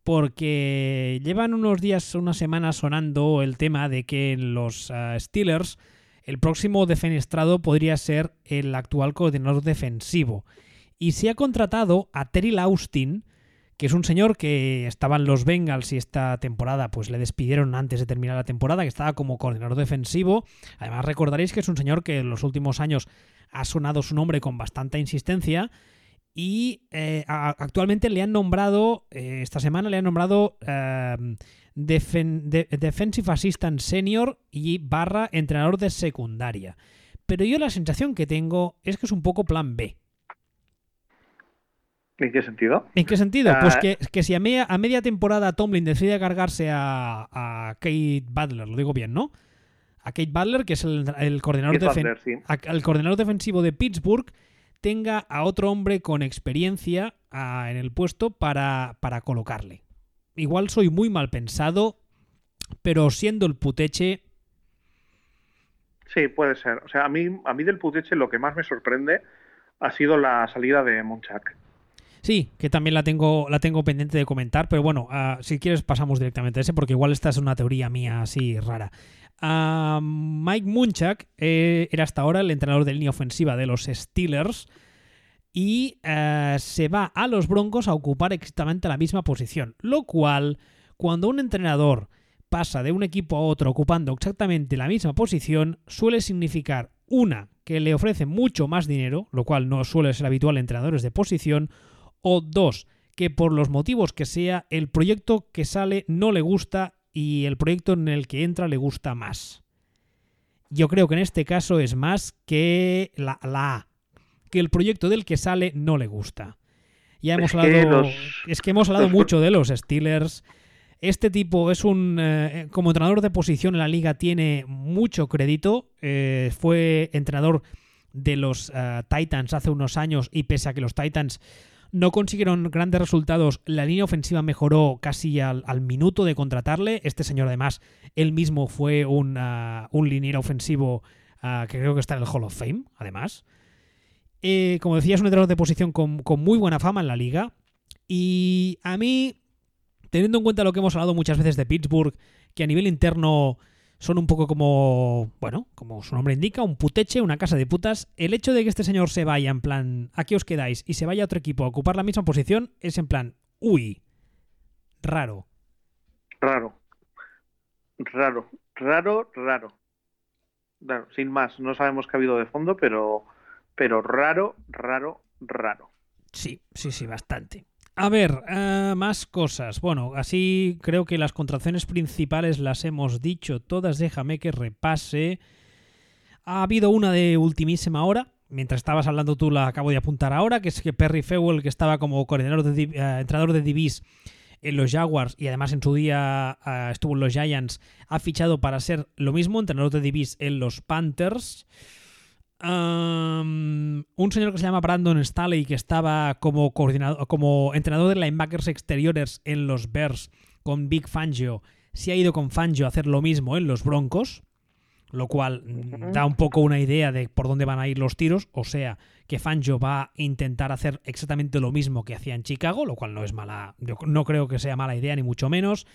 porque llevan unos días, unas semanas sonando el tema de que en los uh, Steelers el próximo defenestrado podría ser el actual coordinador defensivo. Y se ha contratado a Terry Austin, que es un señor que estaba en los Bengals y esta temporada pues le despidieron antes de terminar la temporada, que estaba como coordinador defensivo. Además recordaréis que es un señor que en los últimos años ha sonado su nombre con bastante insistencia y eh, actualmente le han nombrado, eh, esta semana le han nombrado eh, defen, de, Defensive Assistant Senior y barra entrenador de secundaria. Pero yo la sensación que tengo es que es un poco plan B. ¿En qué sentido? ¿En qué sentido? Pues que, que si a media, a media, temporada Tomlin decide cargarse a, a, Kate Butler, lo digo bien, ¿no? A Kate Butler, que es el, el coordinador, defen Butler, sí. a, el coordinador defensivo de Pittsburgh, tenga a otro hombre con experiencia a, en el puesto para, para colocarle. Igual soy muy mal pensado, pero siendo el puteche... Sí, puede ser. O sea, a mí, a mí del puteche lo que más me sorprende ha sido la salida de Monchak. Sí, que también la tengo, la tengo pendiente de comentar, pero bueno, uh, si quieres pasamos directamente a ese, porque igual esta es una teoría mía así rara. Uh, Mike Munchak eh, era hasta ahora el entrenador de línea ofensiva de los Steelers y uh, se va a los Broncos a ocupar exactamente la misma posición. Lo cual, cuando un entrenador pasa de un equipo a otro ocupando exactamente la misma posición, suele significar una, que le ofrece mucho más dinero, lo cual no suele ser habitual en entrenadores de posición, o dos, que por los motivos que sea, el proyecto que sale no le gusta y el proyecto en el que entra le gusta más. Yo creo que en este caso es más que la, la A, que el proyecto del que sale no le gusta. Ya hemos es hablado. Que los... Es que hemos hablado los... mucho de los Steelers. Este tipo es un. Eh, como entrenador de posición en la liga, tiene mucho crédito. Eh, fue entrenador de los uh, Titans hace unos años y pese a que los Titans no consiguieron grandes resultados. La línea ofensiva mejoró casi al, minuto de contratarle. Este señor, además, él mismo fue un, uh, un liniero ofensivo uh, que creo que está en el Hall of Fame, además. Eh, como decía, es un entrenador de posición con, con muy buena fama en la liga. Y a mí, teniendo en cuenta lo que hemos hablado muchas veces de Pittsburgh, que a nivel interno son un poco como, bueno, como su nombre indica, un puteche, una casa de putas. El hecho de que este señor se vaya en plan, aquí os quedáis, y se vaya a otro equipo a ocupar la misma posición, es en plan, uy, raro. Raro. Raro. Raro, raro. Claro, sin más, no sabemos qué ha habido de fondo, pero, pero raro, raro, raro. Sí, sí, sí, bastante. A ver, eh, más cosas. Bueno, así creo que las contracciones principales las hemos dicho todas. Déjame que repase. Ha habido una de ultimísima hora. Mientras estabas hablando tú la acabo de apuntar ahora, que es que Perry Fewell, que estaba como coordinador de, eh, entrenador de Divis en los Jaguars y además en su día eh, estuvo en los Giants, ha fichado para ser lo mismo, entrenador de Divis en los Panthers. Um, un señor que se llama Brandon Staley, que estaba como coordinador, como entrenador de linebackers exteriores en los Bears con Big Fangio, se ha ido con Fangio a hacer lo mismo en los Broncos, lo cual mm, da un poco una idea de por dónde van a ir los tiros, o sea, que Fangio va a intentar hacer exactamente lo mismo que hacía en Chicago, lo cual no es mala, yo no creo que sea mala idea ni mucho menos.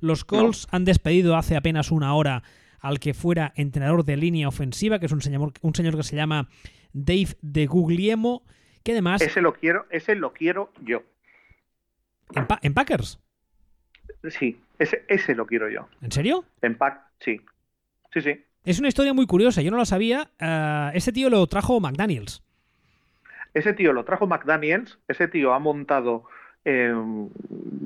Los Colts han despedido hace apenas una hora al que fuera entrenador de línea ofensiva, que es un señor, un señor que se llama Dave de Guglielmo, que además Ese lo quiero, ese lo quiero yo. en, Pa- en Packers. Sí, ese, ese lo quiero yo. ¿En serio? En pack, sí. Sí, sí. Es una historia muy curiosa, yo no la sabía. Ah, ese tío lo trajo McDaniels. Ese tío lo trajo McDaniels, ese tío ha montado eh,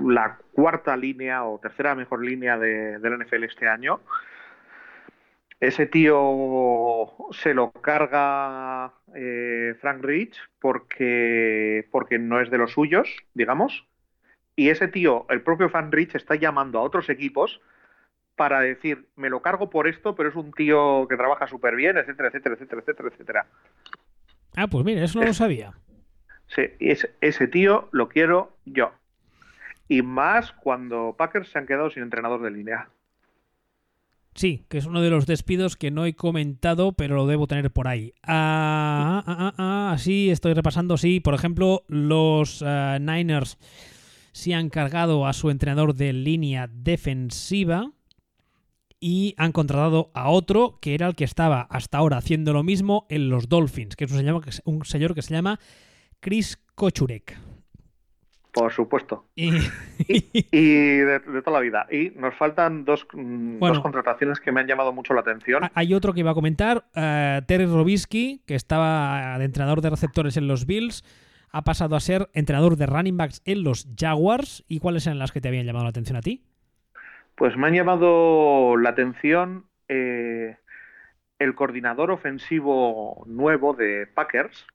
la cuarta línea o tercera mejor línea de, del NFL este año. Ese tío se lo carga eh, Frank Rich porque, porque no es de los suyos, digamos. Y ese tío, el propio Frank Rich, está llamando a otros equipos para decir, me lo cargo por esto, pero es un tío que trabaja súper bien, etcétera, etcétera, etcétera, etcétera, etcétera. Ah, pues mira, eso no lo sabía. Sí, y ese, ese tío lo quiero yo. Y más cuando Packers se han quedado sin entrenador de línea. Sí, que es uno de los despidos que no he comentado, pero lo debo tener por ahí. Ah, ah, ah, ah, sí, estoy repasando, sí. Por ejemplo, los ah, Niners se han cargado a su entrenador de línea defensiva y han contratado a otro que era el que estaba hasta ahora haciendo lo mismo en los Dolphins, que es un señor que se llama Chris Kochurek. Por supuesto. Y, Y de, de toda la vida. Y nos faltan dos, mm, Bueno. dos contrataciones que me han llamado mucho la atención. Ha- Hay otro que iba a comentar, eh, Terry Robisky, que estaba de entrenador de receptores en los Bills, ha pasado a ser entrenador de running backs en los Jaguars. ¿Y cuáles eran las que te habían llamado la atención a ti? Pues me han llamado la atención eh, el coordinador ofensivo nuevo de Packers.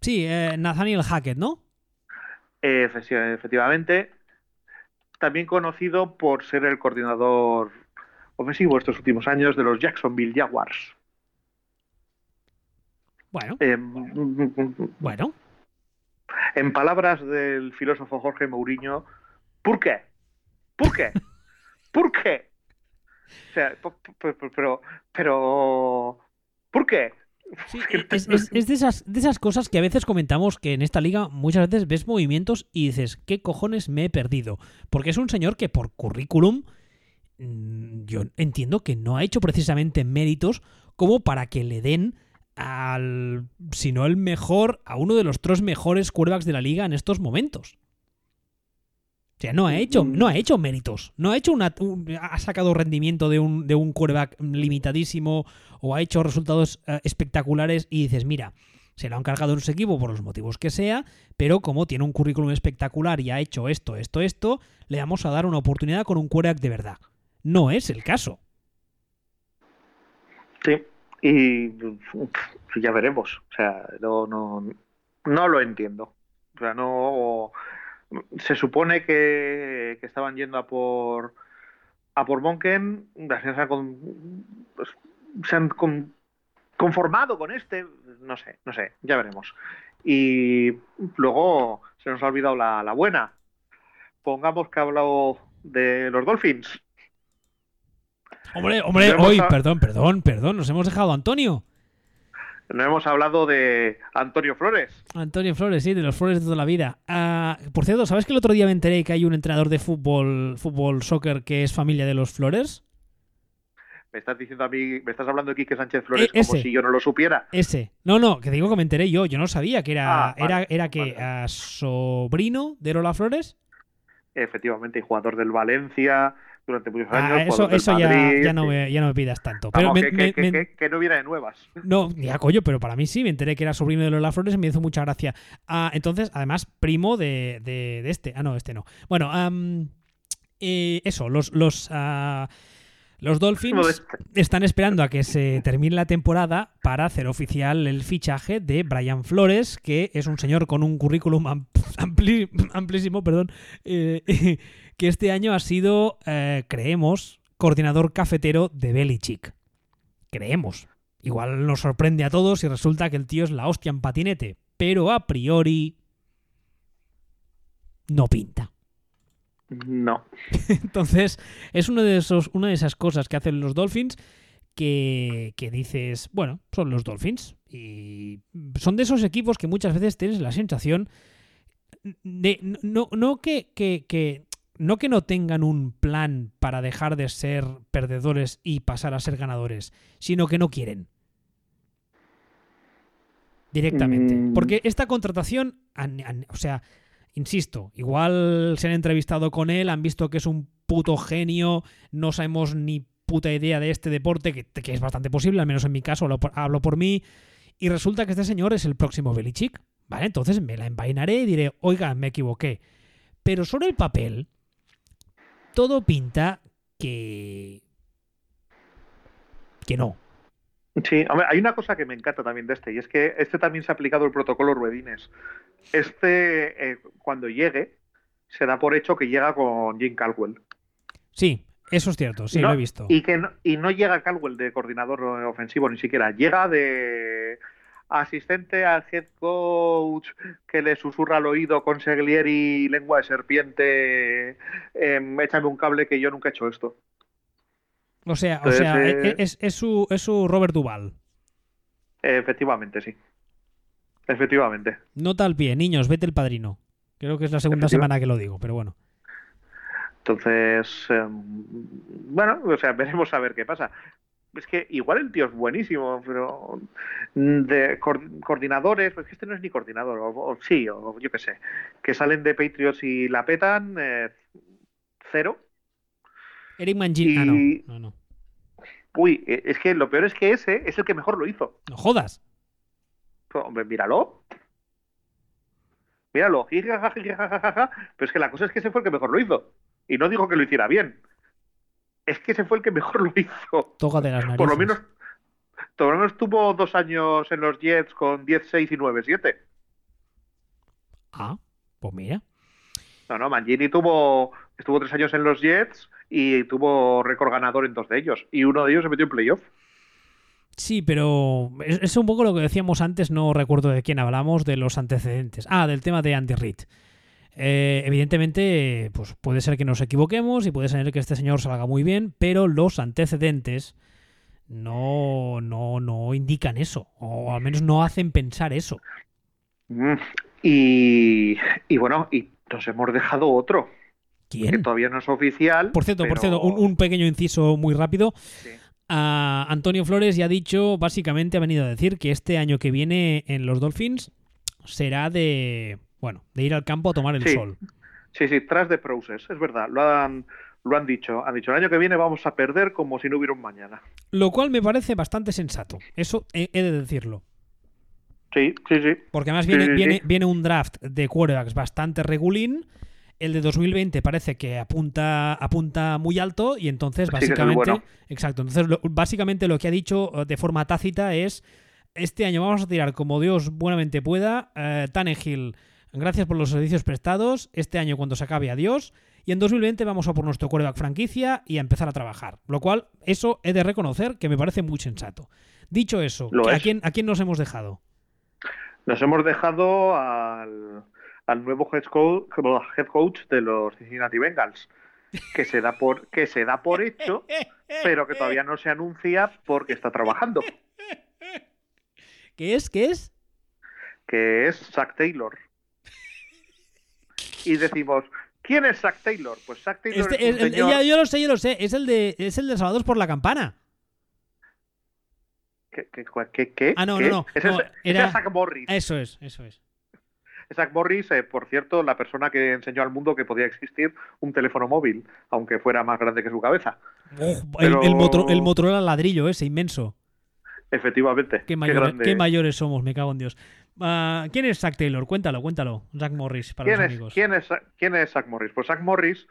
Sí, eh, Nathaniel Hackett, ¿no? Efecti- efectivamente, también conocido por ser el coordinador ofensivo estos últimos años de los Jacksonville Jaguars. Bueno, Eh, bueno. en palabras del filósofo Jorge Mourinho, ¿por qué? ¿Por qué? ¿Por qué? O sea, pero, pero, ¿por qué? Sí, es, es- es de, esas, de esas cosas que a veces comentamos que en esta liga muchas veces ves movimientos y dices, ¿qué cojones me he perdido? Porque es un señor que por currículum mm, yo entiendo que no ha hecho precisamente méritos como para que le den al, si no el mejor, a uno de los tres mejores quarterbacks de la liga en estos momentos. O sea, no ha hecho, no ha hecho méritos. No ha hecho una, un- ha sacado rendimiento de un, de un quarterback limitadísimo o ha hecho resultados eh, espectaculares y dices, mira, se lo han cargado en su equipo por los motivos que sea, pero como tiene un currículum espectacular y ha hecho esto, esto, esto, le vamos a dar una oportunidad con un quarterback de verdad. No es el caso. Sí, y ya veremos. O sea, no, no, no lo entiendo. O sea, no. Se supone que, que estaban yendo a por a por Monken, final se han, con- pues, se han con- conformado con este, no sé, no sé, ya veremos. Y luego se nos ha olvidado la, la buena. Pongamos que ha hablado de los Dolphins. Hombre, hombre, hoy, a- perdón, perdón, perdón, nos hemos dejado a Antonio. No hemos hablado de Antonio Flores. Antonio Flores, sí, de los Flores de toda la vida. Ah, por cierto, ¿sabes que el otro día me enteré que hay un entrenador de fútbol, fútbol, soccer que es familia de los Flores? me estás diciendo a mí, me estás hablando de Quique Sánchez Flores E- como si yo no lo supiera. Ese. No, no, que digo que me enteré yo. Yo no sabía que era. Ah, vale, era, era que vale. sobrino de Lola Flores. Efectivamente, y jugador del Valencia durante muchos años. Ah, eso eso ya, Madrid, ya, no sí. me, ya no me pidas tanto. Pero Vamos, me- que, me- que- me- que- que no viene de nuevas. No, ya coño, pero para mí sí, me enteré que era sobrino de Lola Flores y me hizo mucha gracia. Ah, entonces, además, primo de, de- de este. Ah, no, este no. Bueno, eh, eso, los, los, ah, los Dolphins este. están esperando a que se termine la temporada para hacer oficial el fichaje de Brian Flores, que es un señor con un currículum ampli- amplísimo, perdón, eh, que este año ha sido, eh, creemos, coordinador cafetero de Belichick. Creemos. Igual nos sorprende a todos y resulta que el tío es la hostia en patinete, pero a priori no pinta. No. Entonces, es uno de esos, una de esas cosas que hacen los Dolphins que, que dices, bueno, son los Dolphins. Y son de esos equipos que muchas veces tienes la sensación de no, no que, que- que- no que no tengan un plan para dejar de ser perdedores y pasar a ser ganadores, sino que no quieren. Directamente. Mm. Porque esta contratación, o sea, insisto, igual se han entrevistado con él, han visto que es un puto genio, no sabemos ni puta idea de este deporte, que, que es bastante posible, al menos en mi caso, hablo por, hablo por mí, y resulta que este señor es el próximo Belichick. Vale, entonces me la envainaré y diré, oiga, me equivoqué. Pero sobre el papel, todo pinta que... que no. Sí, hombre, hay una cosa que me encanta también de este, y es que este también se ha aplicado el protocolo Ruedines. Este, eh, cuando llegue, se da por hecho que llega con Jim Caldwell. Sí, eso es cierto, sí, No, lo he visto. Y, que no, y no llega Caldwell de coordinador ofensivo ni siquiera, llega de asistente al head coach que le susurra al oído con Seglieri lengua de serpiente, em, échame un cable que yo nunca he hecho esto. O sea, o sea eh, es, es su, es su Robert Duval. Efectivamente, sí. Efectivamente. Nota al pie, niños, vete el padrino. Creo que es la segunda semana que lo digo, pero bueno. Entonces, em, bueno, o sea, veremos a ver qué pasa. Es que igual el tío es buenísimo, pero mm, de coor- coordinadores, pues que este no es ni coordinador, o, o sí, o yo qué sé, que salen de Patriots y la petan, eh, cero. Eric Mangini. Y- Ah, no. No, no. Uy, eh, es que lo peor es que ese es el que mejor lo hizo. No jodas. Pero, Hombre, míralo. Míralo. Pero es que la cosa es que ese fue el que mejor lo hizo. Y no digo que lo hiciera bien. Es que ese fue el que mejor lo hizo. Tócate las narices. Por lo menos, por lo menos tuvo dos años en los Jets con 10, 6 y 9, 7. Ah, pues mira. No, no, Mangini tuvo, estuvo tres años en los Jets y tuvo récord ganador en dos de ellos. Y uno de ellos se metió en playoff. Sí, pero es, es un poco lo que decíamos antes, no recuerdo de quién hablamos, de los antecedentes. Ah, del tema de Andy Reid. Eh, evidentemente, pues puede ser que nos equivoquemos y puede ser que este señor salga muy bien, pero los antecedentes no, no, no indican eso, o al menos no hacen pensar eso. Mm. Y, y bueno, y nos hemos dejado otro, que todavía no es oficial. Por cierto, por cierto, un, un pequeño inciso muy rápido. Sí. Antonio Flores ya ha dicho, básicamente ha venido a decir que este año que viene en los Dolphins será de, bueno, de ir al campo a tomar el Sí. sol. Sí, sí, tras de process, es verdad, lo han, lo han dicho. Han dicho, el año que viene vamos a perder como si no hubiera un mañana. Lo cual me parece bastante sensato. Eso he, he de decirlo. Sí, sí, sí. Porque además viene, sí, sí. viene, viene un draft de quarterbacks bastante regulín. El de 2020 parece que apunta, apunta muy alto y entonces básicamente... bueno. Exacto. Entonces lo- básicamente lo que ha dicho eh, de forma tácita es este año vamos a tirar como Dios buenamente pueda. Eh, Tannehill, gracias por los servicios prestados. Este año cuando se acabe, adiós. Y en 2020 vamos a por nuestro quarterback franquicia y a empezar a trabajar. Lo cual, eso he de reconocer que me parece muy sensato. Dicho eso, ¿a quién, ¿a quién nos hemos dejado? Nos hemos dejado al, al nuevo head coach, head coach de los Cincinnati Bengals, que se da por, que se da por hecho, pero que todavía no se anuncia porque está trabajando, ¿Qué es? ¿Qué es? que es Zach Taylor. Y decimos, ¿quién es Zach Taylor? Pues Zach Taylor Este- es un el- el- señor- ya, yo lo sé, yo lo sé. Es el de, es el de Salvados por la Campana. ¿Qué? qué, qué, qué Ah, no, ¿Qué? no, no. Ese, no, es, ese era- es Zach Morris. Eso es, eso es. Zach Morris, eh, por cierto, la persona que enseñó al mundo que podía existir un teléfono móvil, aunque fuera más grande que su cabeza. Uf, Pero- el, el, Motro- el Motorola ladrillo ese, inmenso. Efectivamente. Qué, qué mayores somos, me cago en Dios. Ah, ¿Quién es Zack Taylor? Cuéntalo, cuéntalo. Zack Morris, para ¿Quién los es, amigos. quién, es, quién es Zach Morris? Pues Zach Morris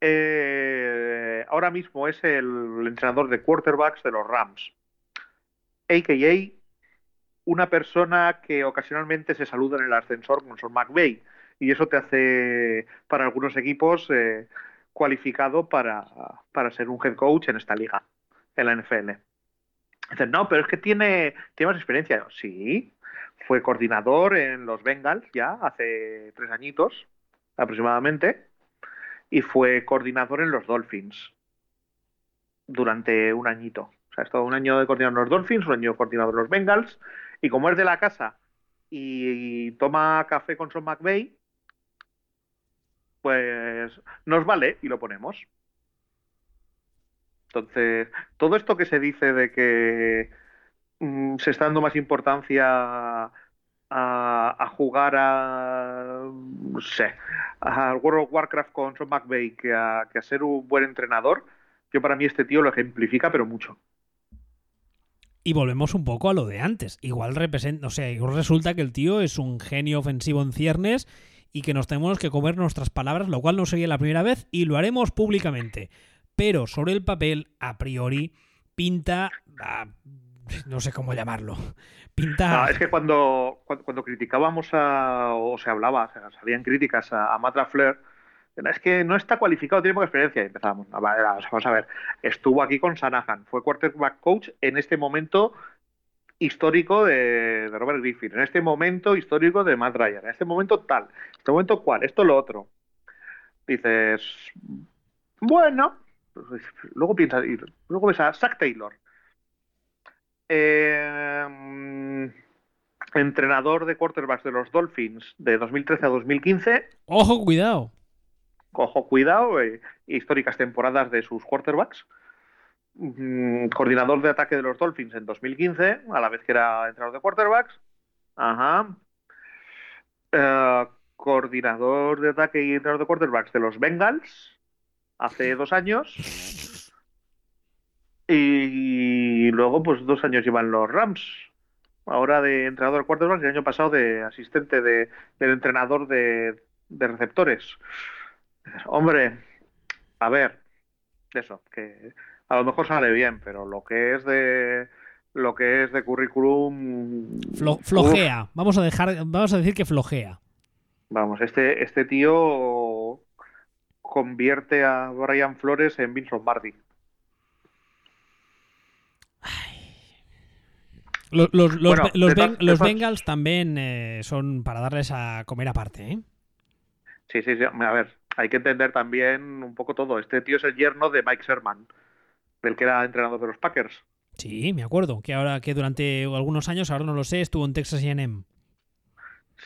eh, ahora mismo es el entrenador de quarterbacks de los Rams. AKA una persona que ocasionalmente se saluda en el ascensor con Sean McVay. Y eso te hace, para algunos equipos, eh, cualificado para, para ser un head coach en esta liga, en la NFL. Dicen, no, pero es que tiene, tiene más experiencia. Sí, fue coordinador en los Bengals ya hace tres añitos aproximadamente y fue coordinador en los Dolphins durante un añito. O sea, ha estado un año de coordinador en los Dolphins, un año de coordinador en los Bengals y como es de la casa y toma café con Sean McVay, pues nos vale y lo ponemos. Entonces, todo esto que se dice de que mm, se está dando más importancia a, jugar a, sé, a World of Warcraft con Sean McVay que a, ser un buen entrenador, yo para mí este tío lo ejemplifica, pero mucho. Y volvemos un poco a lo de antes. Igual representa, o sea, resulta que el tío es un genio ofensivo en ciernes y que nos tenemos que comer nuestras palabras, lo cual no sería la primera vez y lo haremos públicamente. Pero sobre el papel, a priori, pinta. No sé cómo llamarlo. Pinta. Ah, es que cuando, cuando, criticábamos a, o se hablaba, o sea, salían críticas a, a Matt LaFleur, es que no está cualificado, tiene poca experiencia. Y ver, vamos a ver, estuvo aquí con Shanahan, fue quarterback coach en este momento histórico de, Robert Griffin, en este momento histórico de Matt Ryan, en este momento tal, en este momento cual, esto lo otro. Dices, bueno, luego piensas, luego ves a Zach Taylor. Eh, entrenador de quarterbacks de los Dolphins de 2013 a 2015. Ojo, cuidado. Cojo cuidado, eh, históricas temporadas de sus quarterbacks. Mm, coordinador de ataque de los Dolphins en 2015, a la vez que era entrenador de quarterbacks. Ajá. Eh, coordinador de ataque y entrenador de quarterbacks de los Bengals hace dos años. Y luego, pues dos años llevan los Rams. Ahora de entrenador de quarterbacks y el año pasado de asistente de, del entrenador de, de receptores. Hombre, a ver, eso, que a lo mejor sale bien, pero lo que es de lo que es de currículum Flo- flojea. Vamos a dejar, vamos a decir que flojea. Vamos, este, este tío convierte a Brian Flores en Vince Lombardi. Los, los, los, Bueno, los Ben- Bengals también eh, son para darles a comer aparte, ¿eh? Sí, sí, sí. A ver, hay que entender también un poco todo. Este tío es el yerno de Mike Sherman, del que era entrenador de los Packers. Sí, me acuerdo. Que ahora que durante algunos años, ahora no lo sé, estuvo en Texas AM.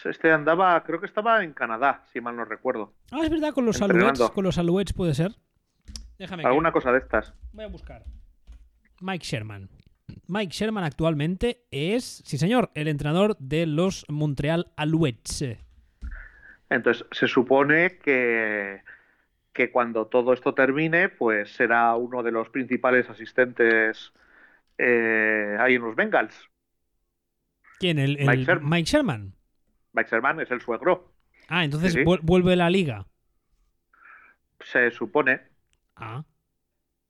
Este andaba, creo que estaba en Canadá, si mal no recuerdo. Ah, es verdad, con los. Alouettes, con los Alouettes puede ser. Déjame que Alguna cosa de estas. voy a buscar. Mike Sherman. Mike Sherman actualmente es, sí señor, el entrenador de los Montreal Alouettes. Entonces, se supone que, que cuando todo esto termine, pues será uno de los principales asistentes eh, ahí en los Bengals. ¿Quién? El, el- Mike Sherman. Mike Sherman. Mike Sherman es el suegro. Ah, entonces Sí, sí. vuel- vuelve la liga. Se supone, Ah,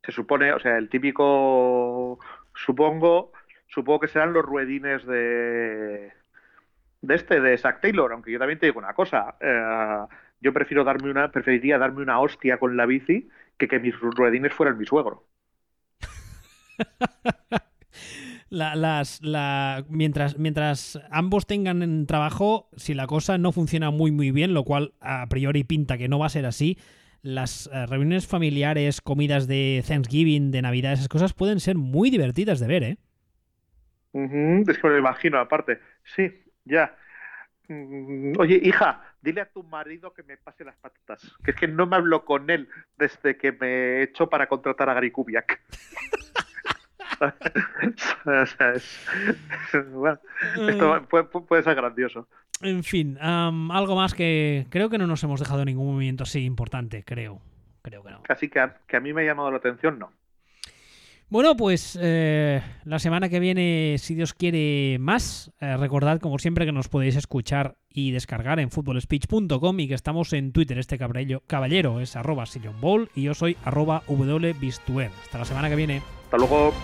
se supone, o sea, el típico, supongo, supongo que serán los ruedines de, de este, de Zack Taylor, aunque yo también te digo una cosa, eh, yo prefiero darme una, preferiría darme una hostia con la bici que que mis ruedines fueran mi suegro. La- las, la, mientras, mientras ambos tengan en trabajo, si la cosa no funciona muy muy bien, lo cual a priori pinta que no va a ser así, las eh, reuniones familiares, comidas de Thanksgiving, de Navidad, esas cosas pueden ser muy divertidas de ver, ¿eh? Es que me lo imagino, aparte. Sí, ya. Mm, Oye, hija, dile a tu marido que me pase las patatas. Que es que no me hablo con él desde que me echó para contratar a Gary Kubiak. o sea, es- bueno, esto puede, puede ser grandioso. En fin, algo más que creo que no nos hemos dejado ningún movimiento así importante, creo. Creo que no. Casi que a, que a mí me ha llamado la atención, no. Bueno, pues eh, la semana que viene, si Dios quiere más, eh, recordad como siempre que nos podéis escuchar y descargar en footballspeech.com y que estamos en Twitter. Este caballero, caballero es arroba Sillon Ball y yo soy arroba wbistuer. Hasta la semana que viene. Hasta luego.